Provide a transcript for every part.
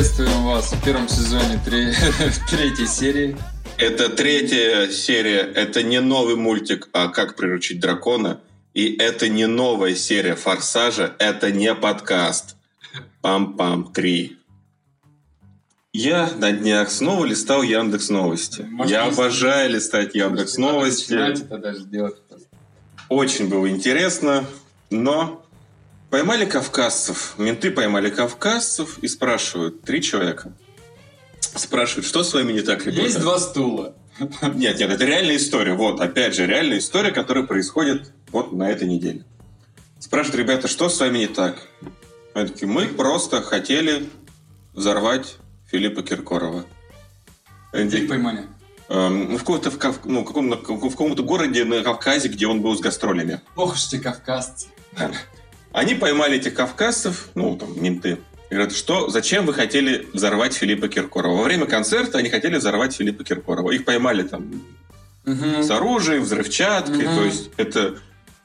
Приветствуем вас в первом сезоне тре- третьей серии. Это третья серия. Это не новый мультик, а «Как приручить дракона». И это не новая серия «Форсажа». Это не подкаст. Пам-пам, три. Я на днях снова листал Яндекс Новости. Может, Я обожаю листать Яндекс Новости. делать. Очень было интересно, но поймали кавказцев. Менты поймали кавказцев и спрашивают, три человека. Спрашивают, что с вами не так, ребята? Есть два стула. Нет, нет, это реальная история. Вот, опять же, реальная история, которая происходит вот на этой неделе. Спрашивают, ребята, что с вами не так? Они такие, мы просто хотели взорвать Филиппа Киркорова. Они Их поймали. «Эм, ну, в каком-то, в, Кав- ну, каком, в каком-то городе на Кавказе, где он был с гастролями. Ох уж те кавказцы. Они поймали этих кавказцев, ну, там, менты. И Говорят, что, зачем вы хотели взорвать Филиппа Киркорова? Во время концерта они хотели взорвать Филиппа Киркорова. Их поймали там Мгм. с оружием, взрывчаткой. Мгм. То есть это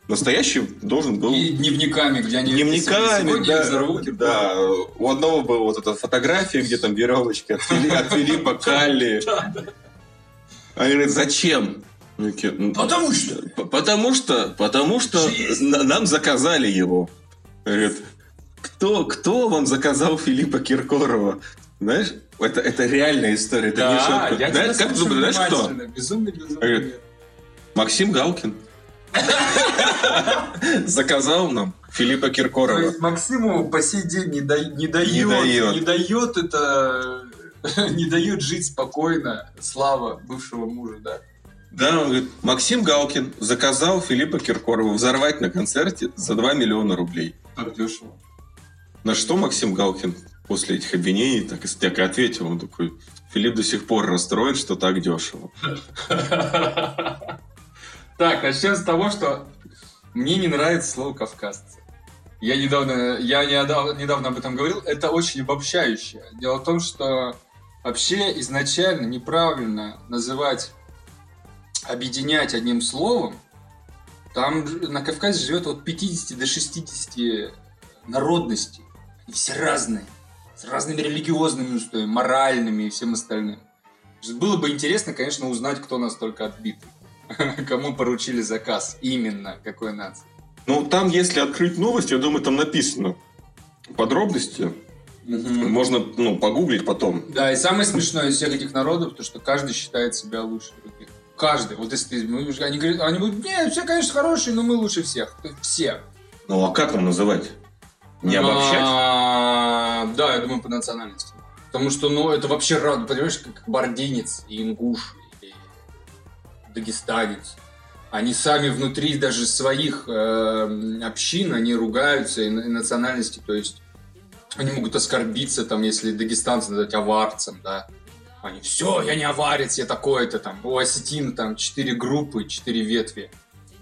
настоящий должен был... И дневниками, где они Дневниками, Сегодня да, я взорву да. У одного была вот эта фотография, где там веревочка от, Фили- от Филиппа Калли. Они говорят, зачем? Такие, «Ну, Потому что. Потому что, потому что нам заказали его. Говорит, кто, кто вам заказал Филиппа Киркорова? Знаешь, это, это реальная история. Это не Да, шутка. я Знаешь, как ты знаешь кто? Безумный, безумный. Говорит, Максим Галкин. Заказал нам Филиппа То Киркорова. есть Максиму по сей день не, да- не дает, Не дает. не дает это, не дает жить спокойно слава бывшего мужа, да. Да, он говорит, Максим Галкин заказал Филиппа Киркорова взорвать на концерте за 2 миллиона рублей. Так дешево. На что Максим Галкин после этих обвинений так и, так и ответил. Он такой, Филипп до сих пор расстроен, что так дешево. Так, начнем с того, что мне не нравится слово «кавказцы». Я недавно, я недавно, недавно об этом говорил, это очень обобщающее. Дело в том, что вообще изначально неправильно называть, объединять одним словом. Там на Кавказе живет от 50 до 60 народностей. Они все разные. С разными религиозными устоями, моральными и всем остальным. Было бы интересно, конечно, узнать, кто настолько отбитый. Кому поручили заказ? Именно какой нации? Ну, там, если открыть новость, я думаю, там написано подробности. Можно, ну, погуглить потом. Да, и самое смешное из всех этих народов, то, что каждый считает себя лучше. Каждый. Вот если ты, ну, они говорят, они говорят, нет, все, конечно, хорошие, но мы лучше всех. Все. Ну, а как нам называть? Не обобщать? А, Да, я думаю, по национальности. Потому что, ну, это вообще, рад- понимаешь, как бардинец и ингуш, или дагестанец. Они сами внутри даже своих э, общин, они ругаются и, и национальности, то есть они могут оскорбиться, там, если дагестанца назвать аварцем, да. Они, все, я не аварец, я такой-то, там, у осетин, там, четыре группы, четыре ветви.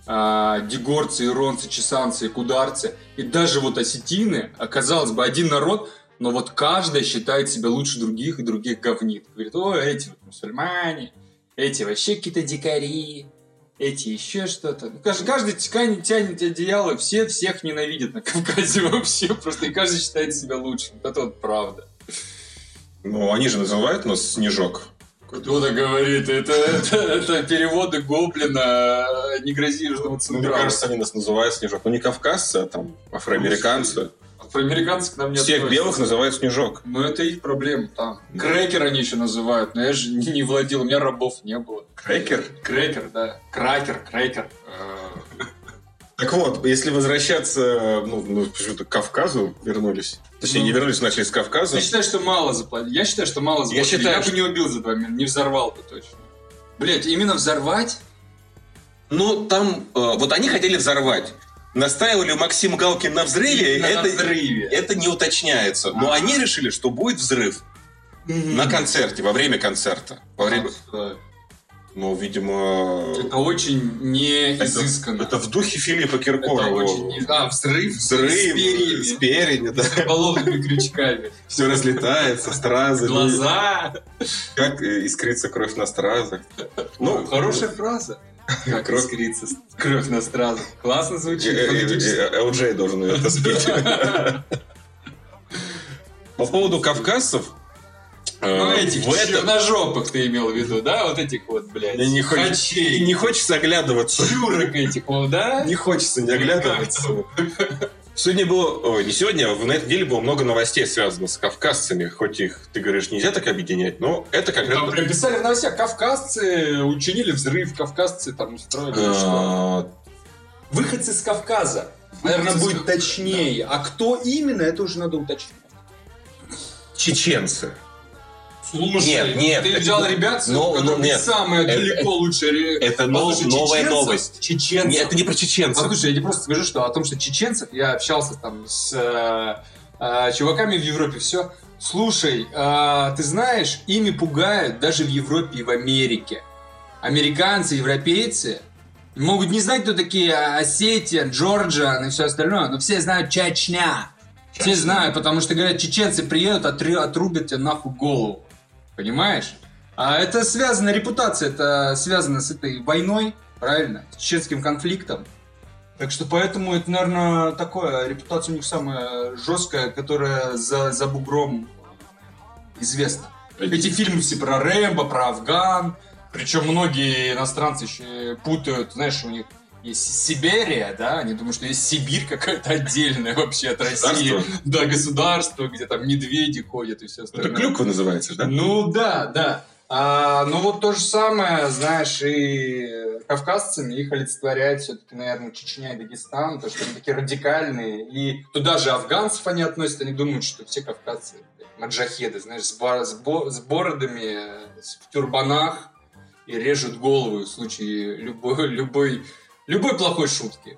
А, дегорцы, иронцы, чесанцы кударцы. И даже вот осетины, оказалось бы, один народ, но вот каждый считает себя лучше других и других говнит. Говорит, о, эти вот мусульмане, эти вообще какие-то дикари, эти еще что-то. Ну, каждый, каждый тянет, тянет одеяло, все всех ненавидят на Кавказе вообще, просто и каждый считает себя лучшим. Это вот правда. Ну, они же называют нас Снежок. Кто-то говорит, это, это, это переводы Гоблина «Не грози Южному Ну, мне Централу». кажется, они нас называют Снежок. Ну, не кавказцы, а там афроамериканцы. Афроамериканцы к нам не Всех относятся. белых называют Снежок. Ну, это их проблема там. Крекер они еще называют, но я же не, не владел, у меня рабов не было. Крекер? Крекер, да. Кракер, крекер. Так вот, если возвращаться, ну, ну, почему-то к Кавказу вернулись. Точнее, Ну. не вернулись, начали с Кавказа. Я считаю, что мало заплатили. Я считаю, что мало заплатили. Я, считаю, бы что- не убил за два не взорвал бы точно. Блять, именно взорвать? Ну, там, э, вот они хотели взорвать. Настаивали Максим Галкин на взрыве, На это, взрыве. это не уточняется. Но А. они решили, что будет взрыв на концерте, во время концерта. Во время... Это, Ну, видимо... это очень не это- изысканно. Это в духе Филиппа Это Киркорова. очень не... А, взрыв? Взрыв С перьями. с перьями, да. С рыболовными крючками. Все разлетается, стразы. Глаза. Как э, искрится кровь на стразах. Ну, хорошая фраза. Как Кровь- искрится кровь на стразу. Классно Э, звучит. э, э, LJ должен это спеть. По поводу кавказцев, Ну, Э, этих в этом черножопых ты имел в виду, да? Вот этих вот, блядь, не, хочется, не хочется оглядываться. чурок этих вот, да? Не хочется не оглядываться. Сегодня было, ой, не сегодня, а на этой неделе было много новостей, связанных с кавказцами. Хоть их, ты говоришь, нельзя так объединять, но это как Там раз... прям писали в новостях, кавказцы учинили взрыв, кавказцы там устроили. ну что? А, Выходцы с Кавказа. Наверное, будет точнее. А кто именно, это уже надо уточнить. Чеченцы. Слушай, Нет, нет, ты это- взял ребят, но- но нет. самые Это- далеко лучшие. ре- это нов- Послушай, новая чеченцев- новость. Чеченцев. Нет, это не про чеченцев. Послушай, я тебе просто скажу, что о том, что чеченцев, я общался там с э, э, чуваками в Европе, все. Слушай, э, ты знаешь, ими пугают даже в Европе и в Америке. Американцы, европейцы могут не знать, кто такие Осетия, Джорджия и все остальное, но все знают Чечня. Все знают, потому что говорят, чеченцы приедут, отрубят тебе нахуй голову. Понимаешь? А это связано, репутация, это связано с этой войной, правильно? С чеченским конфликтом. Так что поэтому это, наверное, такое, репутация у них самая жесткая, которая за, за бугром известна. Эти фильмы все про Рэмбо, про Афган. Причем многие иностранцы еще путают, знаешь, у них есть Сибирия, да, они думают, что есть Сибирь какая-то отдельная вообще от России. Да, государство, где там медведи ходят и все Это остальное. клюква называется, да? Ну да, да. А, ну вот то же самое, знаешь, и кавказцами их олицетворяет все-таки, наверное, Чечня и Дагестан, то, что они такие радикальные. И туда же афганцев они относят, они думают, что все кавказцы маджахеды, знаешь, с, бар- с бо- с бородами, в тюрбанах и режут голову в случае любой, любой, любой плохой шутки.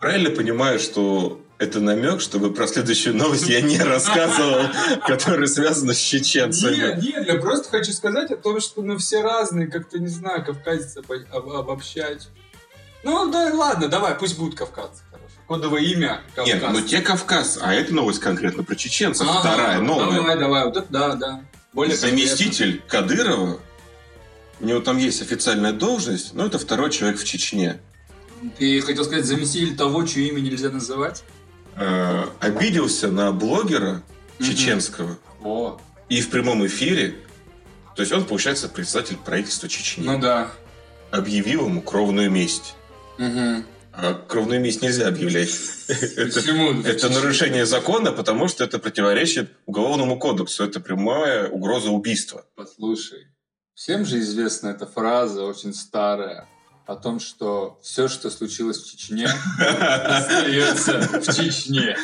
Правильно понимаю, что это намек, чтобы про следующую новость я не рассказывал, которая связана с чеченцами. Нет, нет, я просто хочу сказать о том, что ну все разные, как-то не знаю, кавказцы обо- об- обобщать. Ну да, ладно, давай, пусть будут кавказцы. Кодовое имя Кавказ. Нет, ну те Кавказ, а эта новость конкретно про чеченцев, Ага, вторая, новая. Давай, давай, вот это да, да. Более Заместитель Кадырова, у него там есть официальная должность, но это второй человек в Чечне. Ты хотел сказать заместитель того, чье имя нельзя называть? Э, обиделся на блогера чеченского О, и в прямом эфире, то есть он, получается, председатель правительства Чечни, ну да. объявил ему кровную месть. Угу. А кровную месть нельзя объявлять. Почему? Это нарушение закона, потому что это противоречит уголовному кодексу. Это прямая угроза убийства. Послушай, всем же известна эта фраза, очень старая, о том, что все, что случилось в Чечне, остается в Чечне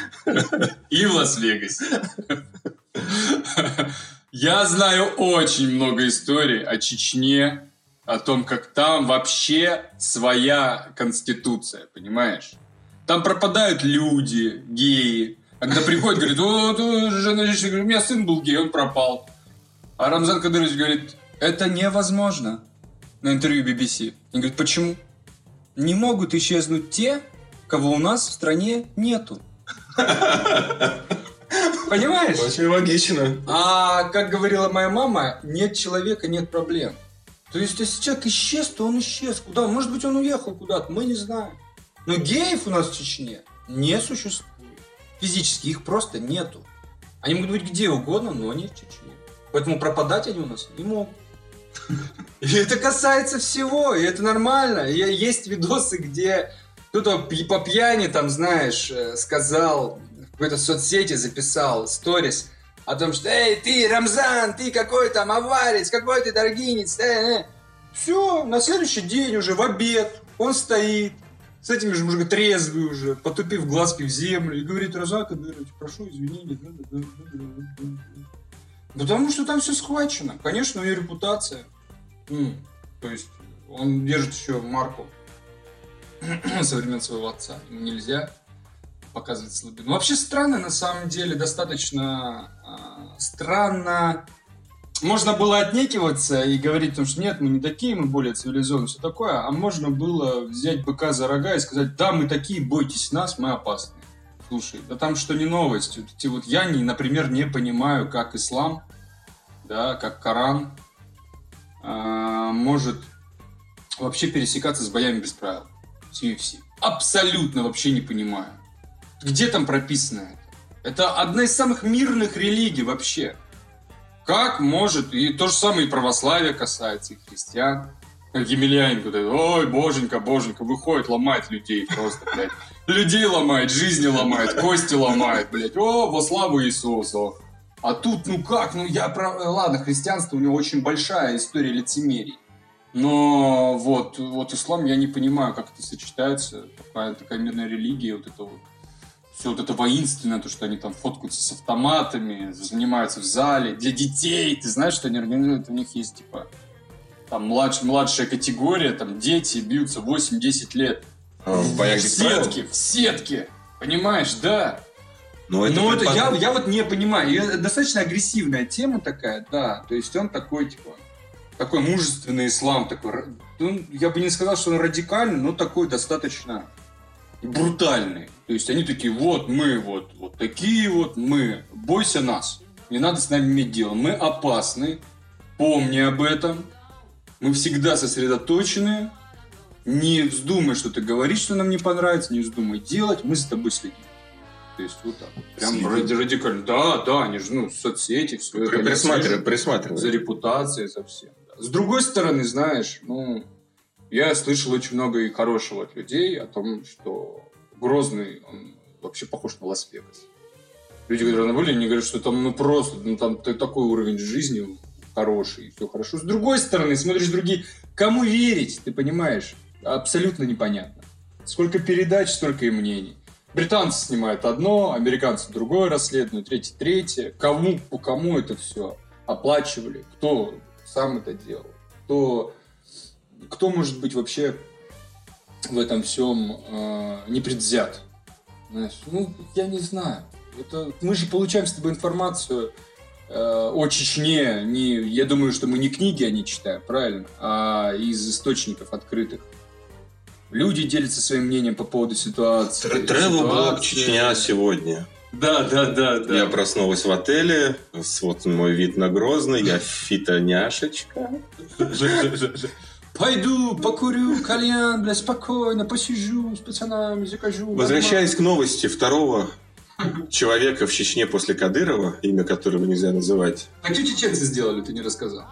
и в Лас-Вегасе. Я знаю очень много историй о Чечне, о том, как там вообще своя конституция, понимаешь? Там пропадают люди, геи. Когда приходят, говорит, у меня сын был гей, он пропал. А Рамзан Кадырович говорит, это невозможно. На интервью BBC. Он говорит, почему? Не могут исчезнуть те, кого у нас в стране нету. Понимаешь? Очень логично. А как говорила моя мама, нет человека, нет проблем. То есть, если человек исчез, то он исчез. Куда? Может быть, он уехал куда-то, мы не знаем. Но геев у нас в Чечне не существует. Физически их просто нету. Они могут быть где угодно, но не в Чечне. Поэтому пропадать они у нас не могут. И это касается всего, и это нормально. И есть видосы, где кто-то по пьяни, там, знаешь, э, сказал, в какой-то соцсети записал сторис о том, что «Эй, ты, Рамзан, ты какой там аварец, какой ты даргинец». Все, на следующий день уже в обед он стоит, с этими же мужиками трезвый уже, потупив глазки в землю, и говорит, Роза Кадырович, прошу извинения. Потому что там все схвачено. Конечно, у нее репутация. М, То есть он держит еще марку со времен своего отца. Ему нельзя показывать слабину. Вообще странно, на самом деле, достаточно а, странно. Можно было отнекиваться и говорить, потому что нет, мы не такие, мы более цивилизованные, все такое. А можно было взять быка за рога и сказать, да, мы такие, бойтесь нас, мы опасны. Слушай, да там что не новость. Вот вот я, не, например, не понимаю, как ислам, да, как Коран а, может вообще пересекаться с боями без правил. С UFC. Абсолютно вообще не понимаю. Где там прописано это? Это одна из самых мирных религий вообще. Как может, и то же самое и православие касается, и христиан. Как Емельяненко, ой, боженька, боженька, выходит, ломает людей просто, блядь. Людей ломает, жизни ломает, кости ломает, блядь. О, во славу Иисуса. А тут, ну как, ну я про... Ладно, христианство у него очень большая история лицемерий. Но вот, вот ислам я не понимаю, как это сочетается. Такая, такая мирная религия, вот это вот все вот это воинственное, то, что они там фоткаются с автоматами, занимаются в зале, для детей. Ты знаешь, что они организуют? У них есть, типа, там младш, младшая категория, там дети бьются 8-10 лет. А, в боях в сетке, в сетке. Понимаешь, да. Но это, Ну, это я, я вот не понимаю. И это достаточно агрессивная тема такая, да. То есть он такой, типа, такой мужественный ислам, такой. ну, я бы не сказал, что он радикальный, но такой достаточно брутальный. То есть они такие, вот мы, вот, вот такие вот мы, бойся нас. Не надо с нами иметь дело. Мы опасны, помни об этом. Мы всегда сосредоточены. Не вздумай что-то говорить, что нам не понравится, не вздумай делать, мы за тобой следим. То есть вот так. Прям Следим. ради- радикально. Да, да, они же, ну, соцсети, все это. При- они присматривай, отслеживают за присматривай. репутацией, за всем. да. С другой стороны, знаешь, ну, я слышал очень много и хорошего от людей о том, что Грозный, он вообще похож на Лас-Вегас. Люди, которые там были, они говорят, что там, ну, просто, ну, там такой уровень жизни хороший, все хорошо. С другой стороны, смотришь другие, кому верить, ты понимаешь? Абсолютно непонятно. Сколько передач, столько и мнений. Британцы снимают одно, американцы другое расследуют, третье третье. Кому, по кому это все оплачивали? Кто сам это делал? Кто, кто может быть вообще в этом всем э, непредвзят? Знаешь, ну, я не знаю. Это, мы же получаем с тобой информацию э, о Чечне. Не, я думаю, что мы не книги они читаем, правильно? А из источников открытых. Люди делятся своим мнением по поводу ситуации. Тревел-блог Ситуации. Чечня сегодня. Да, да, да, да. Я проснулась в отеле, вот мой вид на Грозный, я фитоняшечка. Пойду, покурю, кальян, бля, спокойно, посижу с пацанами, закажу. Возвращаясь к новости второго человека в Чечне после Кадырова, имя которого нельзя называть, А что чеченцы сделали, ты не рассказал?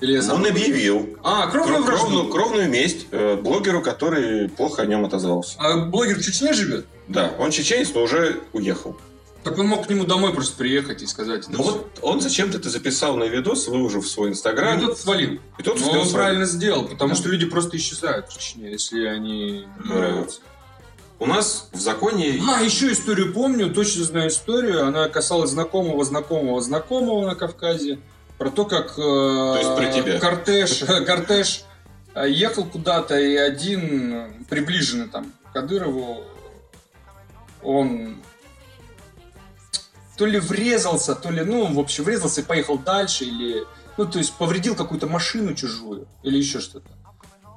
Или я он объявил А, кровную вражду. кровную, кровную месть э, блогеру, который плохо о нем отозвался. А блогер в Чечне живет? Да, он чеченец, но уже уехал. Так он мог к нему домой просто приехать и сказать. Ну вот он зачем-то это записал на видос, выложив в свой инстаграм. И тот свалил. И тот успел он свалить. правильно сделал, потому что люди просто исчезают в Чечне, если они не Да. нравятся. У нас в законе... А, еще историю помню, точно знаю историю. Она касалась знакомого, знакомого, знакомого на Кавказе. Про то, как э, есть про тебя. кортеж, кортеж э, ехал куда-то, и один приближенный там Кадырову, он то ли врезался, то ли, ну, в общем, врезался и поехал дальше, или, ну, то есть повредил какую-то машину чужую, или еще что-то.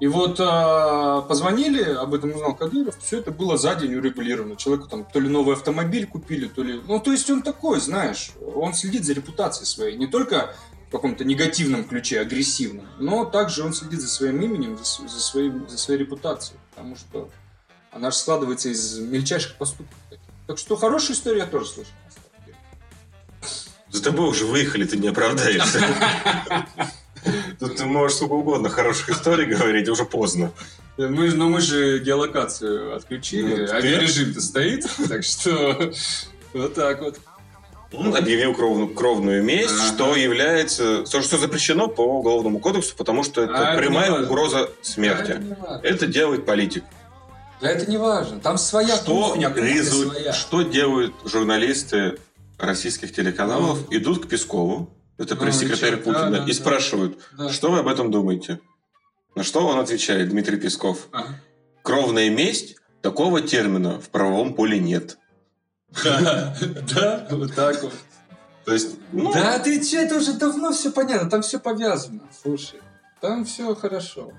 И вот а, позвонили, об этом узнал Кадыров, все это было за день урегулировано. Человеку там то ли новый автомобиль купили, то ли... Ну, то есть он такой, знаешь, он следит за репутацией своей. Не только каком-то негативном ключе, агрессивном, но также он следит за своим именем, за, за, своим, за своей репутацией. Потому что она же складывается из мельчайших поступков. Так что хорошую историю я тоже слышал. За тобой уже выехали, ты не оправдаешься. Тут ты можешь сколько угодно хороших историй говорить, уже поздно. Мы, но мы же геолокацию отключили, Ну, ты- авиарежим-то стоит, так что вот так вот. Он объявил кровную, кровную месть, Ага. что является... То, что запрещено по Уголовному кодексу, потому что это А, это прямая важно. угроза Да, смерти. это не важно. Это делает политик. Да это не важно. Там своя Что, кухня, резу- своя. что делают журналисты российских телеканалов? Идут к Пескову, это Ну, пресс-секретарь чё? Путина, Да, да, и да. спрашивают, Да. что вы об этом думаете? На что он отвечает, Дмитрий Песков? Ага. Кровная месть? Такого термина в правовом поле нет. Да, да, вот так вот. То есть, ну, Да ты че, это уже давно все понятно, там все повязано. Слушай, там все хорошо.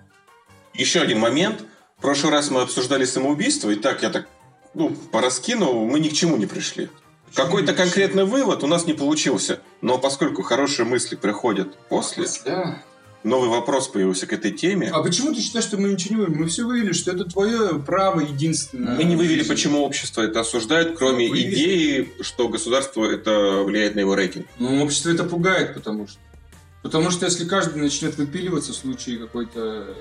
Еще один момент. В прошлый раз мы обсуждали самоубийство, и так я так, ну, пораскинул, мы ни к чему не пришли. Какой-то конкретный вывод у нас не получился. Но поскольку хорошие мысли приходят после, Да. Новый вопрос появился к этой теме. А почему ты считаешь, что мы ничего не вывели? Мы все вывели, что это твое право единственное. Мы не вывели, почему общество это осуждает, кроме Вывели. идеи, что государство это влияет на его рейтинг. Ну, общество это пугает, потому что. Потому что если каждый начнет выпиливаться в случае какой-то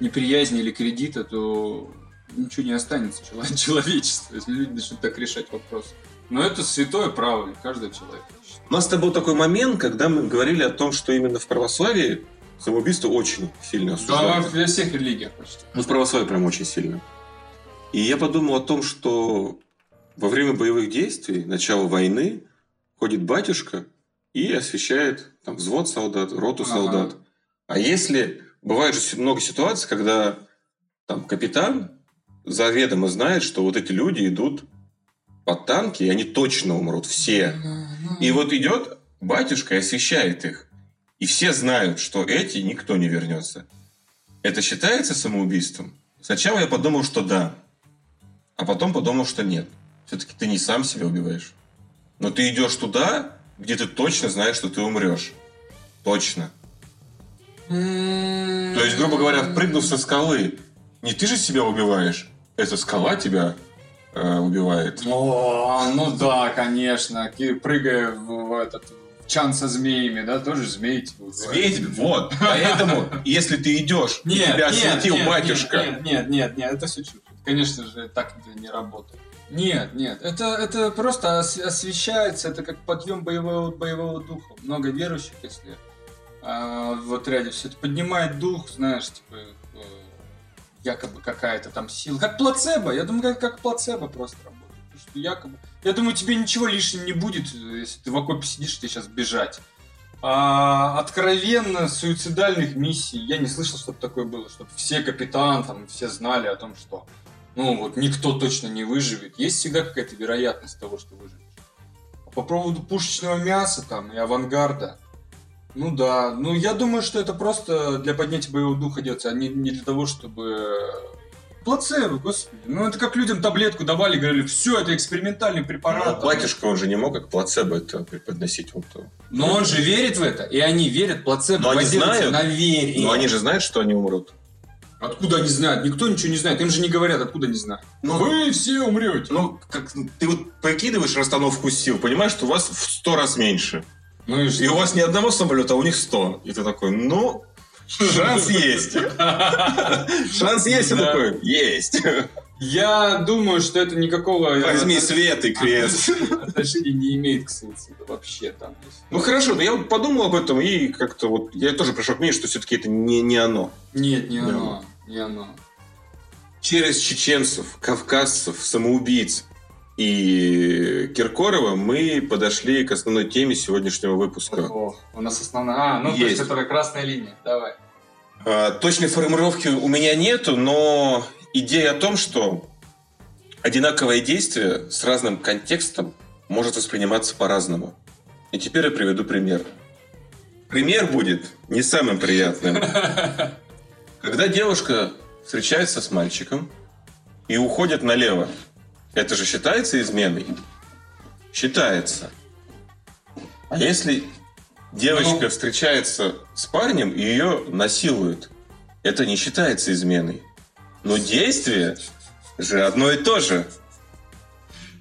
неприязни или кредита, то ничего не останется чело- человечества, если люди начнут так решать вопрос. Но это святое право каждого человека. У нас это был такой момент, когда мы говорили о том, что именно в православии самоубийство очень сильно Да, осуждается. во всех религиях почти. Ну, в православии прям очень сильно. И я подумал о том, что во время боевых действий, начала войны, ходит батюшка и освещает там, взвод солдат, роту Ага. солдат. А если... Бывает же много ситуаций, когда там капитан заведомо знает, что вот эти люди идут под танки, и они точно умрут, все. И вот идет батюшка и освещает их. И все знают, что эти никто не вернется. Это считается самоубийством? Сначала я подумал, что да. А потом подумал, что нет. Все-таки ты не сам себя убиваешь. Но ты идешь туда, где ты точно знаешь, что ты умрешь. Точно. То есть, грубо говоря, прыгнув со скалы, не ты же себя убиваешь, эта скала тебя э, убивает. О, ну да, конечно. Ки- Прыгая в, в этот чан со змеями, да, тоже змеи типа убивают. Змей тебе- вот. Поэтому, если ты идешь, и тебя осветил батюшка, Нет, нет, нет, нет, это все чушь. Конечно же, так не работает. Нет, нет, это, это просто ос- освещается, это как подъем боевого, боевого духа. Много верующих, если а, в отряде все это поднимает дух, знаешь, типа якобы какая-то там сила. Как плацебо, я думаю, как, как плацебо просто работает. Что якобы... Я думаю, тебе ничего лишнего не будет, если ты в окопе сидишь, тебе сейчас бежать. А, откровенно суицидальных миссий я не слышал, чтобы такое было, чтобы все капитан, там, все знали о том, что ну вот никто точно не выживет. Есть всегда какая-то вероятность того, что выживешь. А по поводу пушечного мяса там и авангарда, ну да, ну я думаю, что это просто для поднятия боевого духа делается, а не, не для того, чтобы... Плацебо, господи. Ну это как людям таблетку давали, говорили, все, это экспериментальный препарат. Ну, батюшка, он же не мог как плацебо это преподносить. Вот. Но он же верит в это, и они верят, плацебо Но они знают. на вере. Но они же знают, что они умрут. Откуда они знают? Никто ничего не знает. Им же не говорят, откуда они знают. Ну, Вы все умрете. Ну, как ты вот прикидываешь расстановку сил, понимаешь, что у вас в сто раз меньше. Ну и И у вас не одного самолета, а у них сто. И ты такой, ну, шанс есть. Шанс есть, Да. такой, есть. Я думаю, что это никакого Возьми свет и крест. отношения не имеет к суициду вообще там. Ну хорошо, да я вот подумал об этом и как-то вот я тоже пришел к мнению, что все-таки это не, не оно. Нет, не Да. оно. Не оно. Через чеченцев, кавказцев, самоубийц и Киркорова мы подошли к основной теме сегодняшнего выпуска. Ох, у нас основная... А, ну то есть Есть. это красная линия. Давай. А, Точной формулировки у меня нету, но идея о том, что одинаковое действие с разным контекстом может восприниматься по-разному. И теперь я приведу пример. Пример будет не самым приятным. Когда девушка встречается с мальчиком и уходит налево, это же считается изменой? Считается. А если девочка Ну. встречается с парнем и ее насилуют, это не считается изменой. Но действие же одно и то же.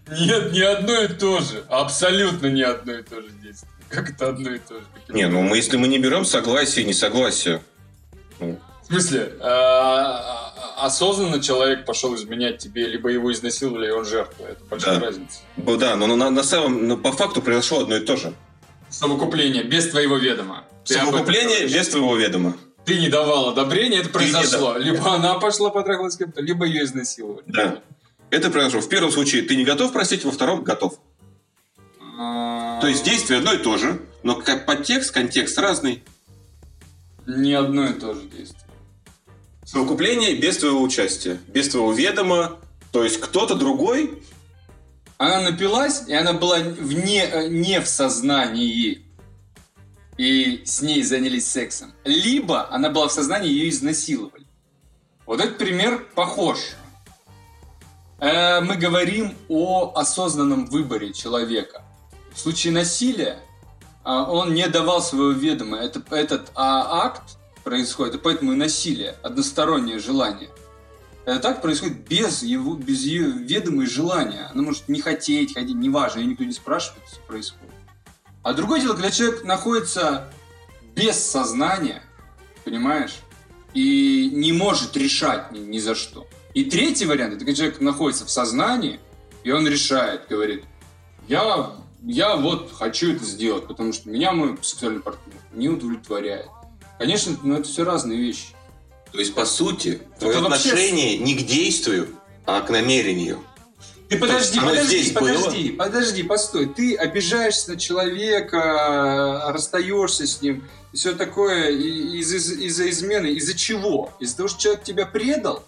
Нет, не одно и то же. Абсолютно не одно и то же действие. Как это одно и то же? Каким Не, ну мы, если мы не берем согласие и несогласие. ну, В смысле, а, осознанно человек пошел изменять тебе, либо его изнасиловали, и он жертва. Это большая Да. разница. Да, но на, на самом, но по факту произошло одно и то же. Совокупление без твоего ведома. Ты Совокупление без твоего ведома. Ты не давал одобрения, это произошло. Либо она пошла потрахалась с кем-то, либо ее изнасиловали. Да. Это произошло. В первом случае ты не готов простить, во втором готов. А, То есть действие одно и то же, но подтекст, контекст разный. Не одно и то же действие. Совокупление без твоего участия, без твоего ведома. То есть кто-то другой Она напилась, и она была вне, э, не в сознании. И с ней занялись сексом. Либо она была в сознании, ее изнасиловали. Вот этот пример похож. Э, Мы говорим о осознанном выборе человека. В случае насилия а, он не давал своего ведома. Это, этот а, акт происходит, и поэтому и насилие, одностороннее желание. Это так происходит без его, без ее ведома желания. Она может не хотеть, ходить, неважно, ее никто не спрашивает, что происходит. А другое дело, когда человек находится без сознания, понимаешь, и не может решать ни, ни за что. И третий вариант, это когда человек находится в сознании, и он решает, говорит, я, я вот хочу это сделать, потому что меня мой сексуальный партнер не удовлетворяет. Конечно, но это все разные вещи. То есть, по сути, твое Это вообще- отношение не к действию, а к намерению. Ты подожди, оно подожди, здесь подожди, подожди, постой. Ты обижаешься на человека, расстаешься с ним, все такое и- из- из- из-за измены. Из-за чего? Из-за того, что человек тебя предал?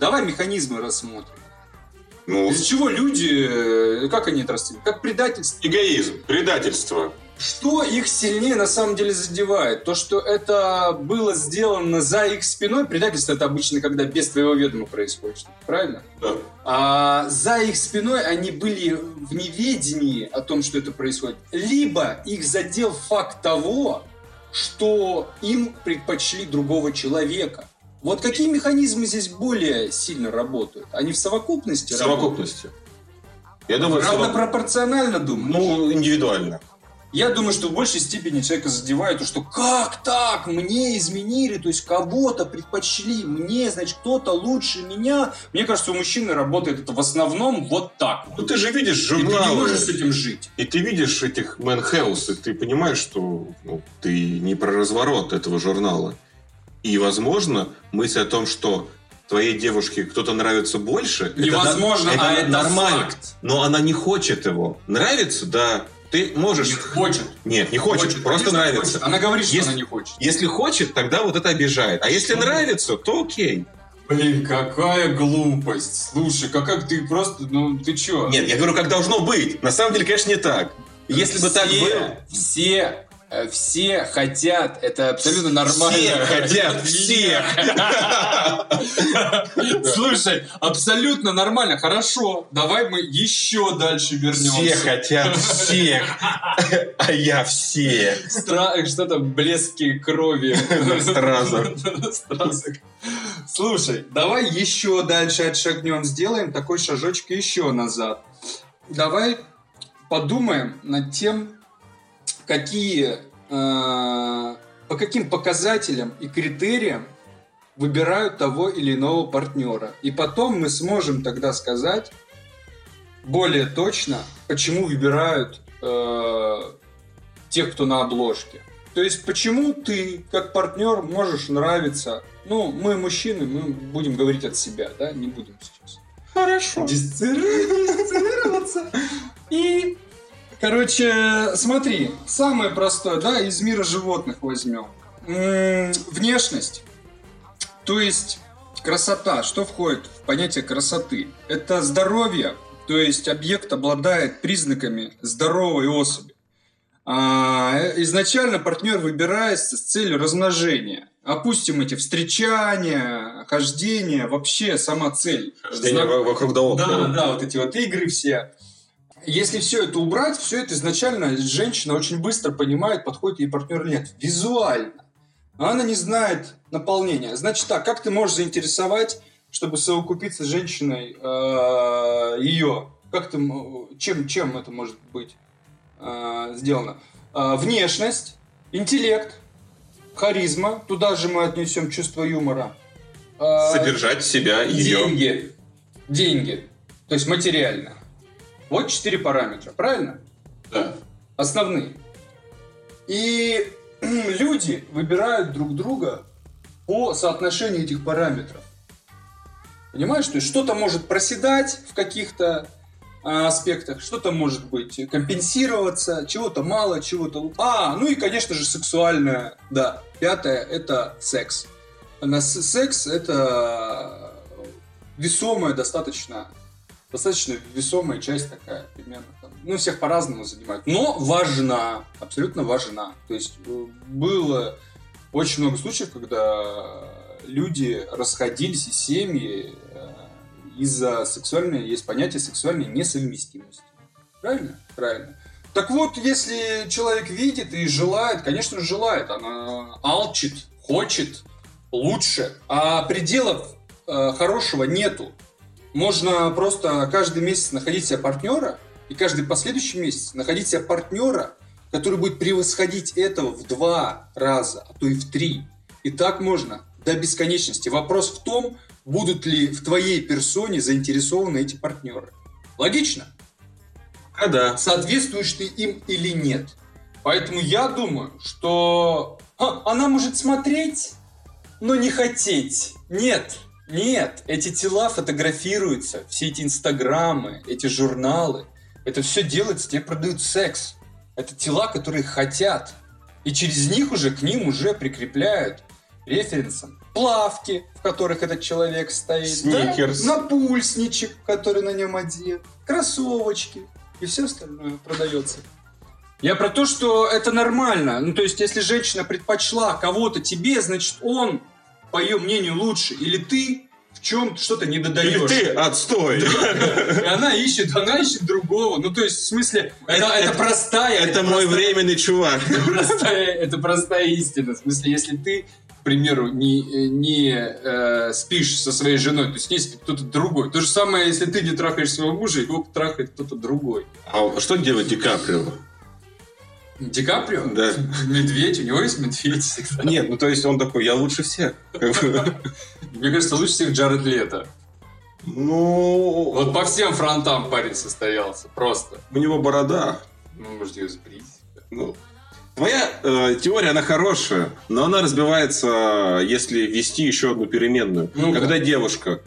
Давай механизмы рассмотрим. Ну, Из-за чего люди, э, как они это расценивают? Как предательство. эгоизм, предательство. Что их сильнее на самом деле задевает? То, что это было сделано за их спиной, предательство это обычно, когда без твоего ведома происходит, правильно? Да. А за их спиной они были в неведении о том, что это происходит. Либо их задел факт того, что им предпочли другого человека. Вот какие механизмы здесь более сильно работают? Они в совокупности В работают? совокупности. Я думаю, совок- Равнопропорционально думаю. ну, индивидуально. Я думаю, что в большей степени человека задевает то, что как так, мне изменили, то есть кого-то предпочли, мне, значит, кто-то лучше меня. Мне кажется, у мужчины работает это в основном вот так Ну, ты же видишь И ты не журналы, можешь с этим жить. и ты видишь этих Health, и ты понимаешь, что ну, ты не про разворот этого журнала. И, возможно, мысль о том, что твоей девушке кто-то нравится больше, это Невозможно, да- а это нормально. факт. Но она не хочет его. Нравится, да. Ты можешь... Не хочет. Нет, не хочет, просто конечно, нравится. хочет. Она говорит, что Если- она не хочет. Если хочет, тогда вот это обижает. А если нравится, то окей. Блин, какая глупость. Слушай, как, как ты просто, ну ты чё? Нет, я говорю, как должно быть. На самом деле, конечно, не так. Если бы так Все- было... Все, все хотят, это абсолютно нормально. Все хотят всех. Слушай, абсолютно нормально, хорошо. Давай мы еще дальше вернемся. Все хотят всех, а я все. Стра- Что-то блески крови. Стразок. Слушай, давай еще дальше отшагнем, сделаем такой шажочек еще назад. Давай подумаем над тем, какие, э, по каким показателям и критериям выбирают того или иного партнера. И потом мы сможем тогда сказать более точно, почему выбирают э, тех, кто на обложке. То есть, почему ты, как партнер, можешь нравиться... Ну, мы мужчины, мы будем говорить от себя, да, не будем сейчас. Хорошо. Дисциплинироваться. И, короче, смотри, самое простое, да, из мира животных возьмем. Внешность. То есть красота. Что входит в понятие красоты? Это здоровье, то есть объект обладает признаками здоровой особи. А, изначально партнер выбирается с целью размножения. Опустим эти встречания, хождения, вообще сама цель. Хождение во- вокруг да Да, около. да, вот эти вот игры все. Если все это убрать, все это изначально женщина очень быстро понимает, подходит ей партнер или нет. Визуально. Она не знает наполнения. Значит так, как ты можешь заинтересовать, чтобы совокупиться с женщиной э, ее? Как ты, чем, чем это может быть э, сделано? Э, внешность, интеллект, харизма. Туда же мы отнесем чувство юмора. Э, Содержать себя, ее. Деньги. Деньги. То есть материально. Вот четыре параметра, правильно? Да. Основные. И люди выбирают друг друга по соотношению этих параметров. Понимаешь? То есть что-то может проседать в каких-то а, аспектах, что-то может быть компенсироваться, чего-то мало, чего-то... А, ну и, конечно же, сексуальное, да. Пятое – это секс. На секс – это весомая достаточно, достаточно весомая часть такая, примерно. Там. Ну, всех по-разному занимают. Но важна, абсолютно важна. То есть э, было очень много случаев, когда люди расходились и семьи э, из-за сексуальной, есть понятие сексуальной несовместимости. Правильно? Правильно. Так вот, если человек видит и желает, конечно, желает, она алчит, хочет лучше, а пределов э, хорошего нету. Можно просто каждый месяц находить себе партнера, и каждый последующий месяц находить себе партнера, который будет превосходить этого в два раза, а то и в три. И так можно до бесконечности. Вопрос в том, будут ли в твоей персоне заинтересованы эти партнеры. Логично? А да. Соответствуешь ты им или нет. Поэтому я думаю, что а, она может смотреть, но не хотеть. Нет, нет, эти тела фотографируются, все эти инстаграмы, эти журналы. Это все делается, тебе продают секс. Это тела, которые хотят. И через них уже к ним уже прикрепляют референсом плавки, в которых этот человек стоит, Сникерс. да? напульсничек, который на нем одет, кроссовочки и все остальное продается. Я про то, что это нормально. Ну, то есть, если женщина предпочла кого-то тебе, значит, он, по ее мнению, лучше. Или ты в чем что-то не додаешь. Или ты отстой. И она ищет, она ищет другого. Ну, то есть, в смысле, это, это, это- простая... Это мой простая- временный чувак. это простая, это простая истина. В смысле, если ты, к примеру, не, не э, спишь со своей женой, то с ней спит кто-то другой. То же самое, если ты не трахаешь своего мужа, его трахает кто-то другой. А что делать Ди Каприо? Ди Каприо? Да. Медведь, у него есть медведь всегда. Нет, ну то есть он такой, я лучше всех. Мне кажется, лучше всех Джаред Лето. Ну, Вот по всем фронтам парень состоялся, просто. у него борода. Ну, может, ее сбрить. Ну, твоя э, теория, она хорошая, но она разбивается, если ввести еще одну переменную. Ну-ка. Когда девушка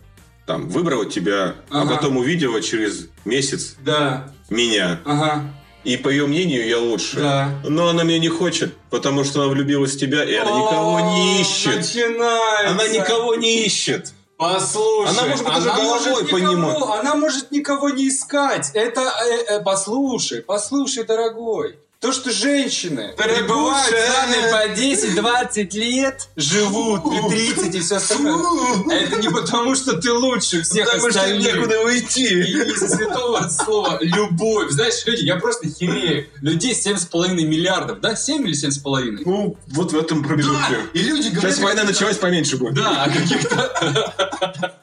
там выбрала тебя, а Ага. потом увидела через месяц Да, меня, ага, и по ее мнению я лучше. да. Но она меня не хочет, потому что она влюбилась в тебя, и она никого не ищет. Начинается. Она никого не ищет. Послушай, Она, может быть, даже головой может никого, понимает. она может никого не искать. Это, э, э, послушай, послушай, дорогой. То, что женщины пребывают сами по 10-20 лет, живут, и 30, и все остальное. Это не потому, что ты лучше всех Потому что остальных. некуда И уйти. из-за святого слова любовь. Знаешь, люди, я просто херею. Людей 7,5 миллиардов, да? 7 или 7,5? Ну, вот в этом промежутке. И люди говорят... Сейчас война началась, поменьше будет. Да, каких-то...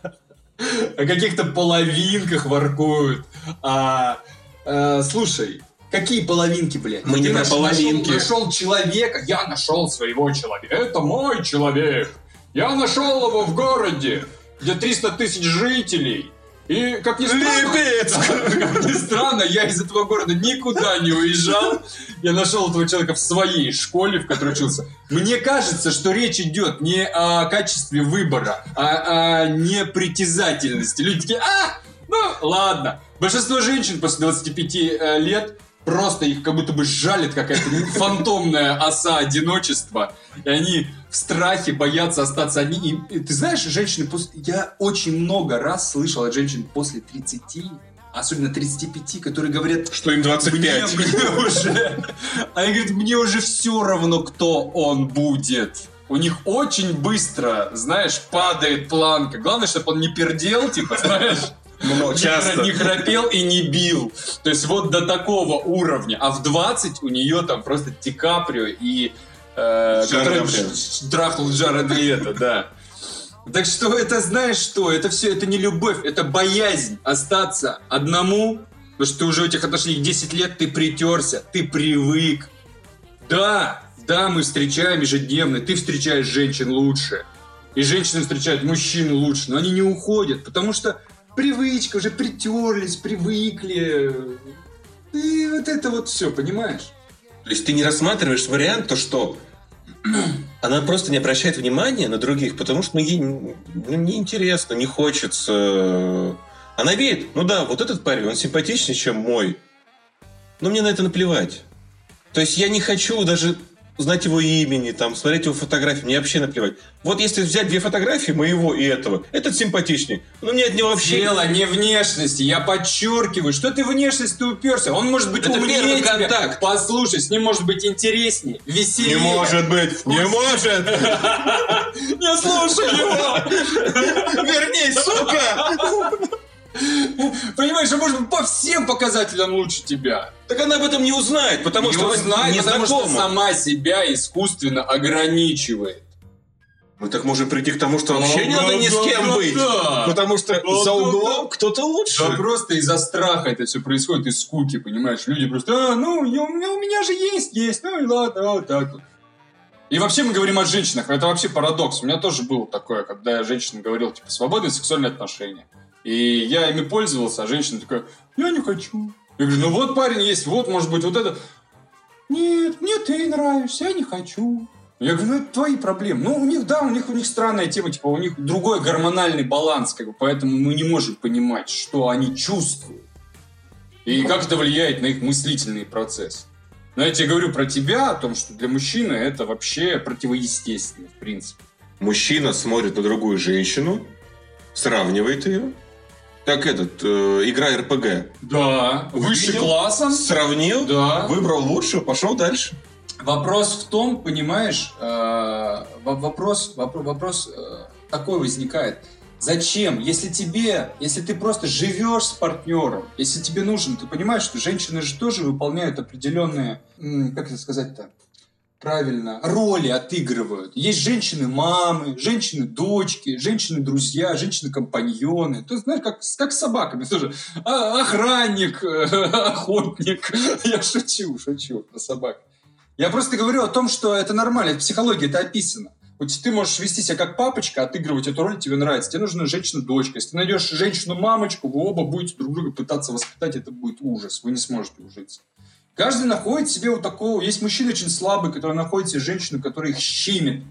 О каких-то половинках воркуют. А, э, слушай, какие половинки, блядь? Мы не Ты про наш- половинки. Нашел, нашел человека, я нашел своего человека. Это мой человек. Я нашел его в городе, где 300 тысяч жителей. И, как ни странно, как ни странно, я из этого города никуда не уезжал. Я нашел этого человека в своей школе, в которой учился. Мне кажется, что речь идет не о качестве выбора, а о непритязательности. Люди такие, а, ну, ладно. Большинство женщин после 25 э, лет просто их как будто бы жалит какая-то фантомная оса одиночества. И они в страхе боятся остаться одни. И, и ты знаешь, женщины после... Я очень много раз слышал от женщин после 30, особенно 35, которые говорят, Что им 25. мне, мне уже... Они говорят, мне уже все равно, кто он будет. У них очень быстро, знаешь, падает планка. Главное, чтобы он не пердел, типа, знаешь. Не часто. Не храпел и не бил. То есть вот до такого уровня. А в 20 у нее там просто Ди Каприо и... э, который Лето. ш- ш- трахнул Джаред Лето, да. Так что это, знаешь что, это все, это не любовь, это боязнь остаться одному, потому что ты уже этих отношениях 10 лет, ты притерся, ты привык. Да, да, мы встречаем ежедневно, ты встречаешь женщин лучше, и женщины встречают мужчин лучше, но они не уходят, потому что привычка, уже притерлись, привыкли. И вот это вот все, понимаешь? То есть ты не рассматриваешь вариант, то что она просто не обращает внимания на других, потому что ну, ей ну, неинтересно, не хочется. Она видит, ну да, вот этот парень, он симпатичнее, чем мой. Но мне на это наплевать. То есть я не хочу даже знать его имени, там, смотреть его фотографии, мне вообще наплевать. Вот если взять две фотографии моего и этого, этот симпатичнее, но мне от него вообще... Дело не внешности, я подчеркиваю, что ты внешность ты уперся. Он может быть Это умнее контакт. Послушай, с ним может быть интереснее, веселее. Не может быть! Не может! Не слушай его! Вернись, сука! Понимаешь, он может по всем показателям лучше тебя. Так она об этом не узнает, потому Не что узнает, не потому что сама себя искусственно ограничивает. Мы так можем прийти к тому, что вообще не надо ни с да, кем да, быть. Потому что за углом кто-то лучше. Да просто из-за страха это все происходит, из скуки, понимаешь? Люди просто, а, ну, я- у меня, у меня же есть, есть, ну и ладно, вот так вот. И вообще мы говорим о женщинах, это вообще парадокс. У меня тоже было такое, когда я женщинам говорил, типа, свободные сексуальные отношения. И я ими пользовался, а женщина такая, я не хочу. Я говорю, ну вот парень есть, вот может быть вот это. Нет, мне ты нравишься, я не хочу. Я говорю, ну это твои проблемы. Ну, у них, да, у них, у них странная тема, типа, у них другой гормональный баланс, как бы, поэтому мы не можем понимать, что они чувствуют. И как это влияет на их мыслительный процесс. Но я тебе говорю про тебя, о том, что для мужчины это вообще противоестественно, в принципе. Мужчина смотрит на другую женщину, сравнивает ее. Как этот, э, игра РПГ. Да, выше Увидел? классом. Сравнил, Да. выбрал лучшего, пошел дальше. Вопрос в том, понимаешь, э, во- вопрос, вопро- вопрос э, такой возникает. Зачем? Если тебе, если ты просто живешь с партнером, если тебе нужен, ты понимаешь, что женщины же тоже выполняют определенные, как это сказать-то, правильно, роли отыгрывают. Есть женщины-мамы, женщины-дочки, женщины-друзья, женщины-компаньоны. То есть, знаешь, как, как с собаками тоже. А, охранник, охотник. Я шучу, шучу про собак. Я просто говорю о том, что это нормально, это психология, это описано. Вот ты можешь вести себя как папочка, отыгрывать эту роль, тебе нравится. Тебе нужна женщина-дочка. Если ты найдешь женщину-мамочку, вы оба будете друг друга пытаться воспитать, это будет ужас. Вы не сможете ужиться. Каждый находит себе вот такого... Есть мужчины очень слабые, которые находят себе женщину, которая их щемит.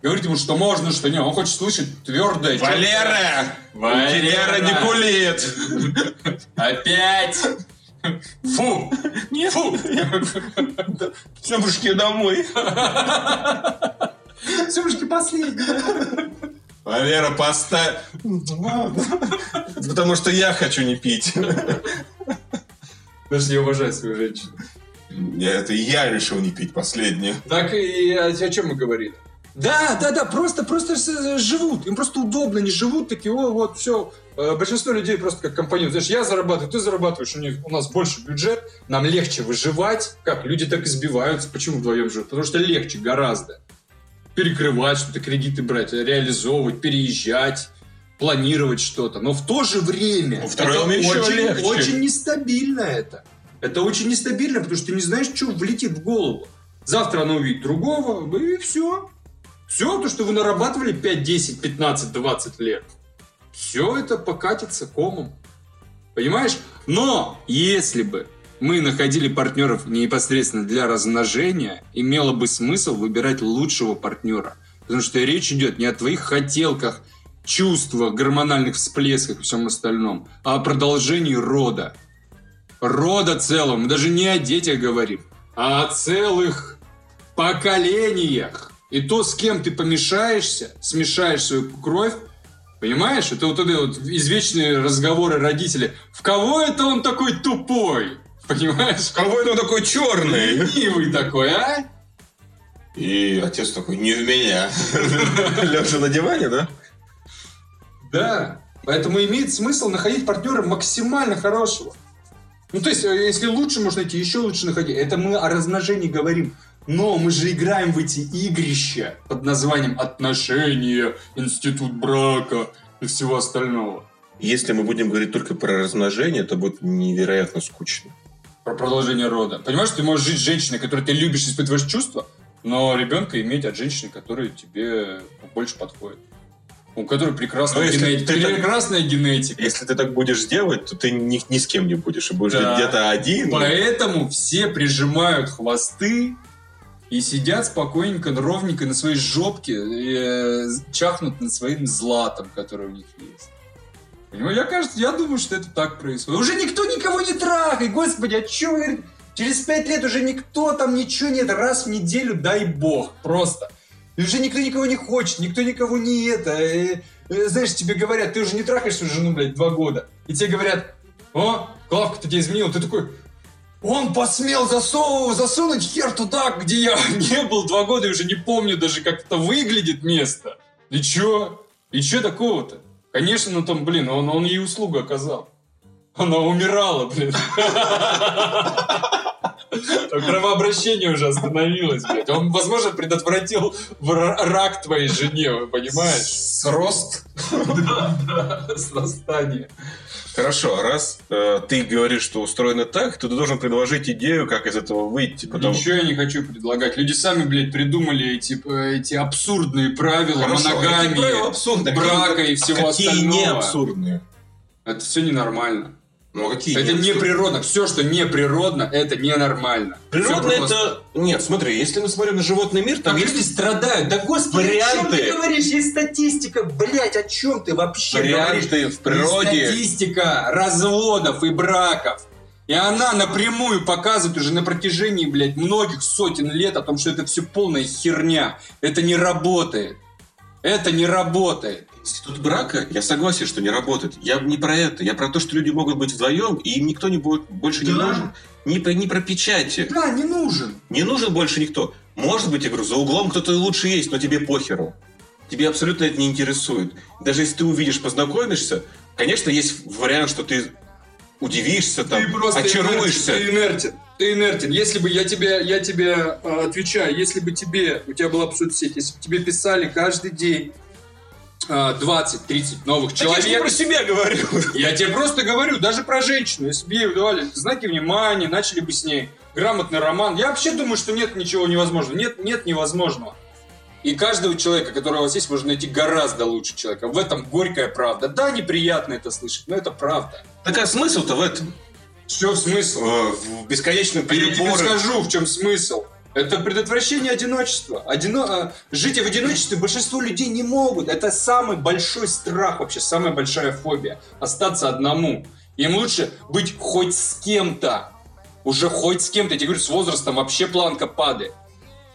Говорит ему, что можно, что нет. Он хочет слышать твердое. Валера! Валера! радикулит! Опять! Фу! Нет, Фу! Семушки домой. Семушки последние. Валера, поставь. Потому что я хочу не пить. Даже я уважаю свою женщину. Это я решил не пить последнее. Так и о, о чем мы говорили? Да, да, да, просто, просто с- живут. Им просто удобно, не живут такие, о, вот, все. Большинство людей просто как компаньон. Знаешь, я зарабатываю, ты зарабатываешь, у, них, у нас больше бюджет, нам легче выживать. Как? Люди так избиваются. Почему вдвоем живут? Потому что легче гораздо. Перекрывать что-то, кредиты брать, реализовывать, переезжать, планировать что-то. Но в то же время Ну, это очень, легче. очень нестабильно это. Это очень нестабильно, потому что ты не знаешь, что влетит в голову. Завтра она увидит другого, и все. Все то, что вы нарабатывали 5, 10, 15, 20 лет. Все это покатится комом. Понимаешь? Но если бы мы находили партнеров непосредственно для размножения, имело бы смысл выбирать лучшего партнера. Потому что речь идет не о твоих хотелках, чувствах, гормональных всплесках и всем остальном, а о продолжении рода. Рода целого. Мы даже не о детях говорим, а о целых поколениях. И то, с кем ты помешаешься, смешаешь свою кровь, понимаешь? Это вот эти вот извечные разговоры родителей. В кого это он такой тупой? Понимаешь? Кого это он такой черный? Ленивый такой, а? И отец такой, не в меня. Лежа на диване, да? Да. Поэтому имеет смысл находить партнера максимально хорошего. Ну, то есть, э, если лучше можно найти, еще лучше находить. Это мы о размножении говорим. Но мы же играем в эти игрища под названием отношения, институт брака и всего остального. Если мы будем говорить только про размножение, это будет невероятно скучно. Про продолжение рода. Понимаешь, ты можешь жить с женщиной, которой ты любишь, испытываешь чувства, но ребенка иметь от женщины, которая тебе больше подходит. У которой прекрасная, Но если генетика. ты так- прекрасная генетика. Если ты так будешь делать, то ты ни, ни с кем не будешь. И будешь Да. где-то один. Поэтому все прижимают хвосты и сидят спокойненько, ровненько на своей жопке, и, э, чахнут над своим златом, которое у них есть. Понимаешь, я, кажется, я думаю, что это так происходит. Уже никто никого не трахает, господи, а чё вы? Через пять лет уже никто там ничего нет, раз в неделю, дай бог, просто. И уже никто никого не хочет, никто никого не это. э, э, знаешь, тебе говорят, ты уже не трахаешь свою жену, блядь, два года. И тебе говорят, о, Клавка, ты тебя изменил. Ты такой, он посмел засовывать, засунуть хер туда, где я не был два года и уже не помню даже, как это выглядит место. И чё? И чё такого-то? Конечно, ну там, блин, он, он ей услугу оказал. Она умирала, блин. Кровообращение уже остановилось, блядь. Он, возможно, предотвратил рак твоей жене, понимаешь? С рост? Да, да, срастание. Хорошо, раз э, ты говоришь, что устроено так, то ты должен предложить идею, как из этого выйти. Потом... Ничего я не хочу предлагать. Люди сами, блядь, придумали эти, эти абсурдные правила Хорошо, моногамии, брака и всего а какие остального. не абсурдные? Это все ненормально. Ну, а какие это не природно. Все, что не природно, это ненормально. Природно просто... это... Нет, смотри, если мы смотрим на животный мир, там как есть... люди страдают. Да господи, варианты. о чем ты говоришь? Есть статистика. Блять, о чем ты вообще варианты говоришь? в природе. Есть статистика разводов и браков. И она напрямую показывает уже на протяжении, блядь, многих сотен лет о том, что это все полная херня. Это не работает. Это не работает. Институт брака, я согласен, что не работает. Я не про это. Я про то, что люди могут быть вдвоем, и им никто не будет больше да. не нужен. Не про, не про печати. Да, не нужен. Не нужен больше никто. Может быть, я говорю, за углом кто-то лучше есть, но тебе похеру. Тебе абсолютно это не интересует. Даже если ты увидишь, познакомишься, конечно, есть вариант, что ты удивишься, там, ты просто очаруешься. Инертен, ты инертен. Ты инертен. Если бы я тебе, я тебе э, отвечаю, если бы тебе, у тебя была бы соцсеть, если бы тебе писали каждый день 20-30 новых человек. Я про себя говорю. Я тебе просто говорю, даже про женщину. Если бы ей давали знаки внимания, начали бы с ней грамотный роман. Я вообще думаю, что нет ничего невозможного. Нет, нет невозможного. И каждого человека, который у вас есть, можно найти гораздо лучше человека. В этом горькая правда. Да, неприятно это слышать, но это правда. Так а смысл-то в этом? Что смысл? Э, в бесконечном переборе. Я тебе скажу, в чем смысл. Это предотвращение одиночества. Одино... А, жить в одиночестве большинство людей не могут. Это самый большой страх вообще, самая большая фобия. Остаться одному. Им лучше быть хоть с кем-то. Уже хоть с кем-то. Я тебе говорю, с возрастом вообще планка падает.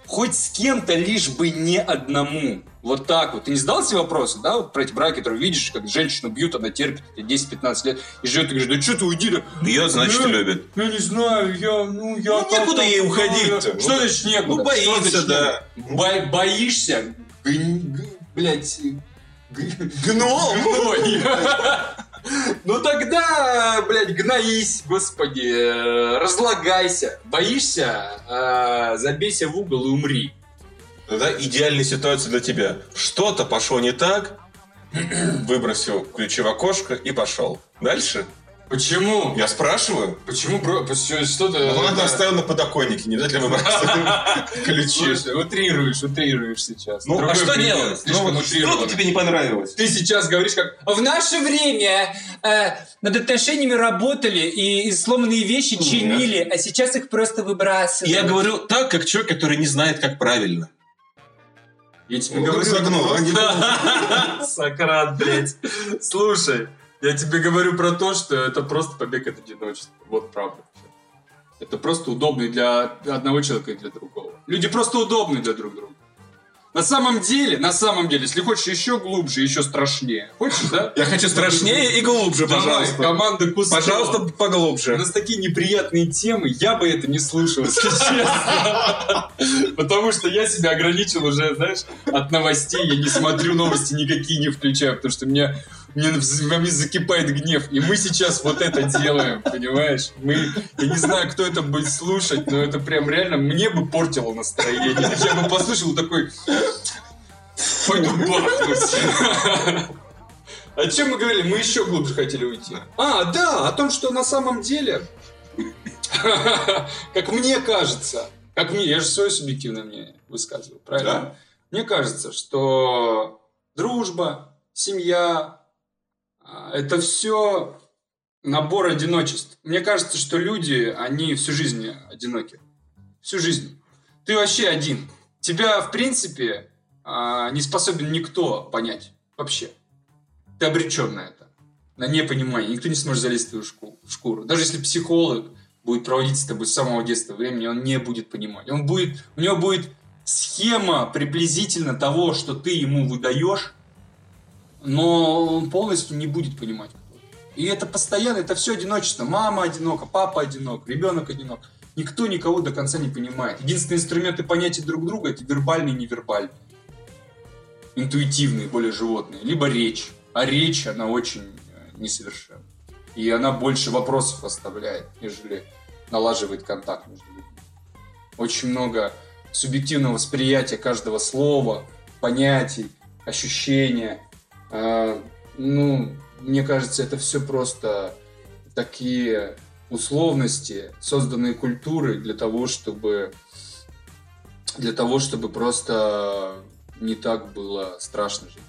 Хоть с кем-то, лишь бы не одному. Вот так вот. Ты не задал себе вопросы, да, вот про эти браки, которые видишь, как женщину бьют, она терпит 10-15 лет, и живет, и говоришь, да что ты уйди, да. Бьет, значит, я, любит. Я не знаю, я, ну, я... Ну, некуда ей уходить-то. Что значит некуда? Ну, боится, да. Бо боишься, блядь, гном? Гной. Ну тогда, блядь, гноись, господи, э, разлагайся. Боишься, э, забейся в угол и умри. Тогда идеальная ситуация для тебя. Что-то пошло не так, выбросил ключи в окошко и пошел. Дальше? Почему? Я спрашиваю. Почему, бро? Что ты... Ну, ладно, оставил на подоконнике, не ли выбрасывать ключи. Утрируешь, утрируешь сейчас. Ну, а что делать? Ну, что тебе не понравилось? Ты сейчас говоришь как... В наше время э, над отношениями работали и сломанные вещи чинили, а сейчас их просто выбрасывают. Я говорю так, как человек, который не знает, как правильно. Я тебе говорю... Загнул, Сократ, блядь. Слушай, я тебе говорю про то, что это просто побег от одиночества. Вот правда. Это просто удобный для одного человека и для другого. Люди просто удобны для друг друга. На самом деле, на самом деле, если хочешь еще глубже, еще страшнее. Хочешь, да? Я хочу страшнее и глубже, пожалуйста. команда Кустова. Пожалуйста, поглубже. У нас такие неприятные темы, я бы это не слушал, если честно. Потому что я себя ограничил уже, знаешь, от новостей. Я не смотрю новости, никакие не включаю, потому что меня мне во мне закипает гнев. И мы сейчас вот это делаем, понимаешь? Мы, я не знаю, кто это будет слушать, но это прям реально мне бы портило настроение. Я бы послушал такой... Пойду бахнусь. О чем мы говорили? Мы еще глубже хотели уйти. А, да, о том, что на самом деле, как мне кажется, как мне, я же свое субъективное мнение высказываю, правильно? Да. Мне кажется, что дружба, семья, это все набор одиночеств. Мне кажется, что люди, они всю жизнь одиноки. Всю жизнь. Ты вообще один. Тебя, в принципе, а, не способен никто понять. Вообще. Ты обречен на это. На непонимание. Никто не сможет залезть в твою шкуру. Даже если психолог будет проводить с тобой с самого детства времени, он не будет понимать. Он будет, у него будет схема приблизительно того, что ты ему выдаешь, но он полностью не будет понимать. И это постоянно, это все одиночество. Мама одинока, папа одинок, ребенок одинок. Никто никого до конца не понимает. Единственные инструменты понятия друг друга это вербальные и невербальные. Интуитивные, более животные. Либо речь. А речь, она очень э, несовершенна. И она больше вопросов оставляет, нежели налаживает контакт между людьми. Очень много субъективного восприятия каждого слова, понятий, ощущения. А, ну, мне кажется, это все просто такие условности, созданные культурой для того, чтобы для того, чтобы просто не так было страшно жить.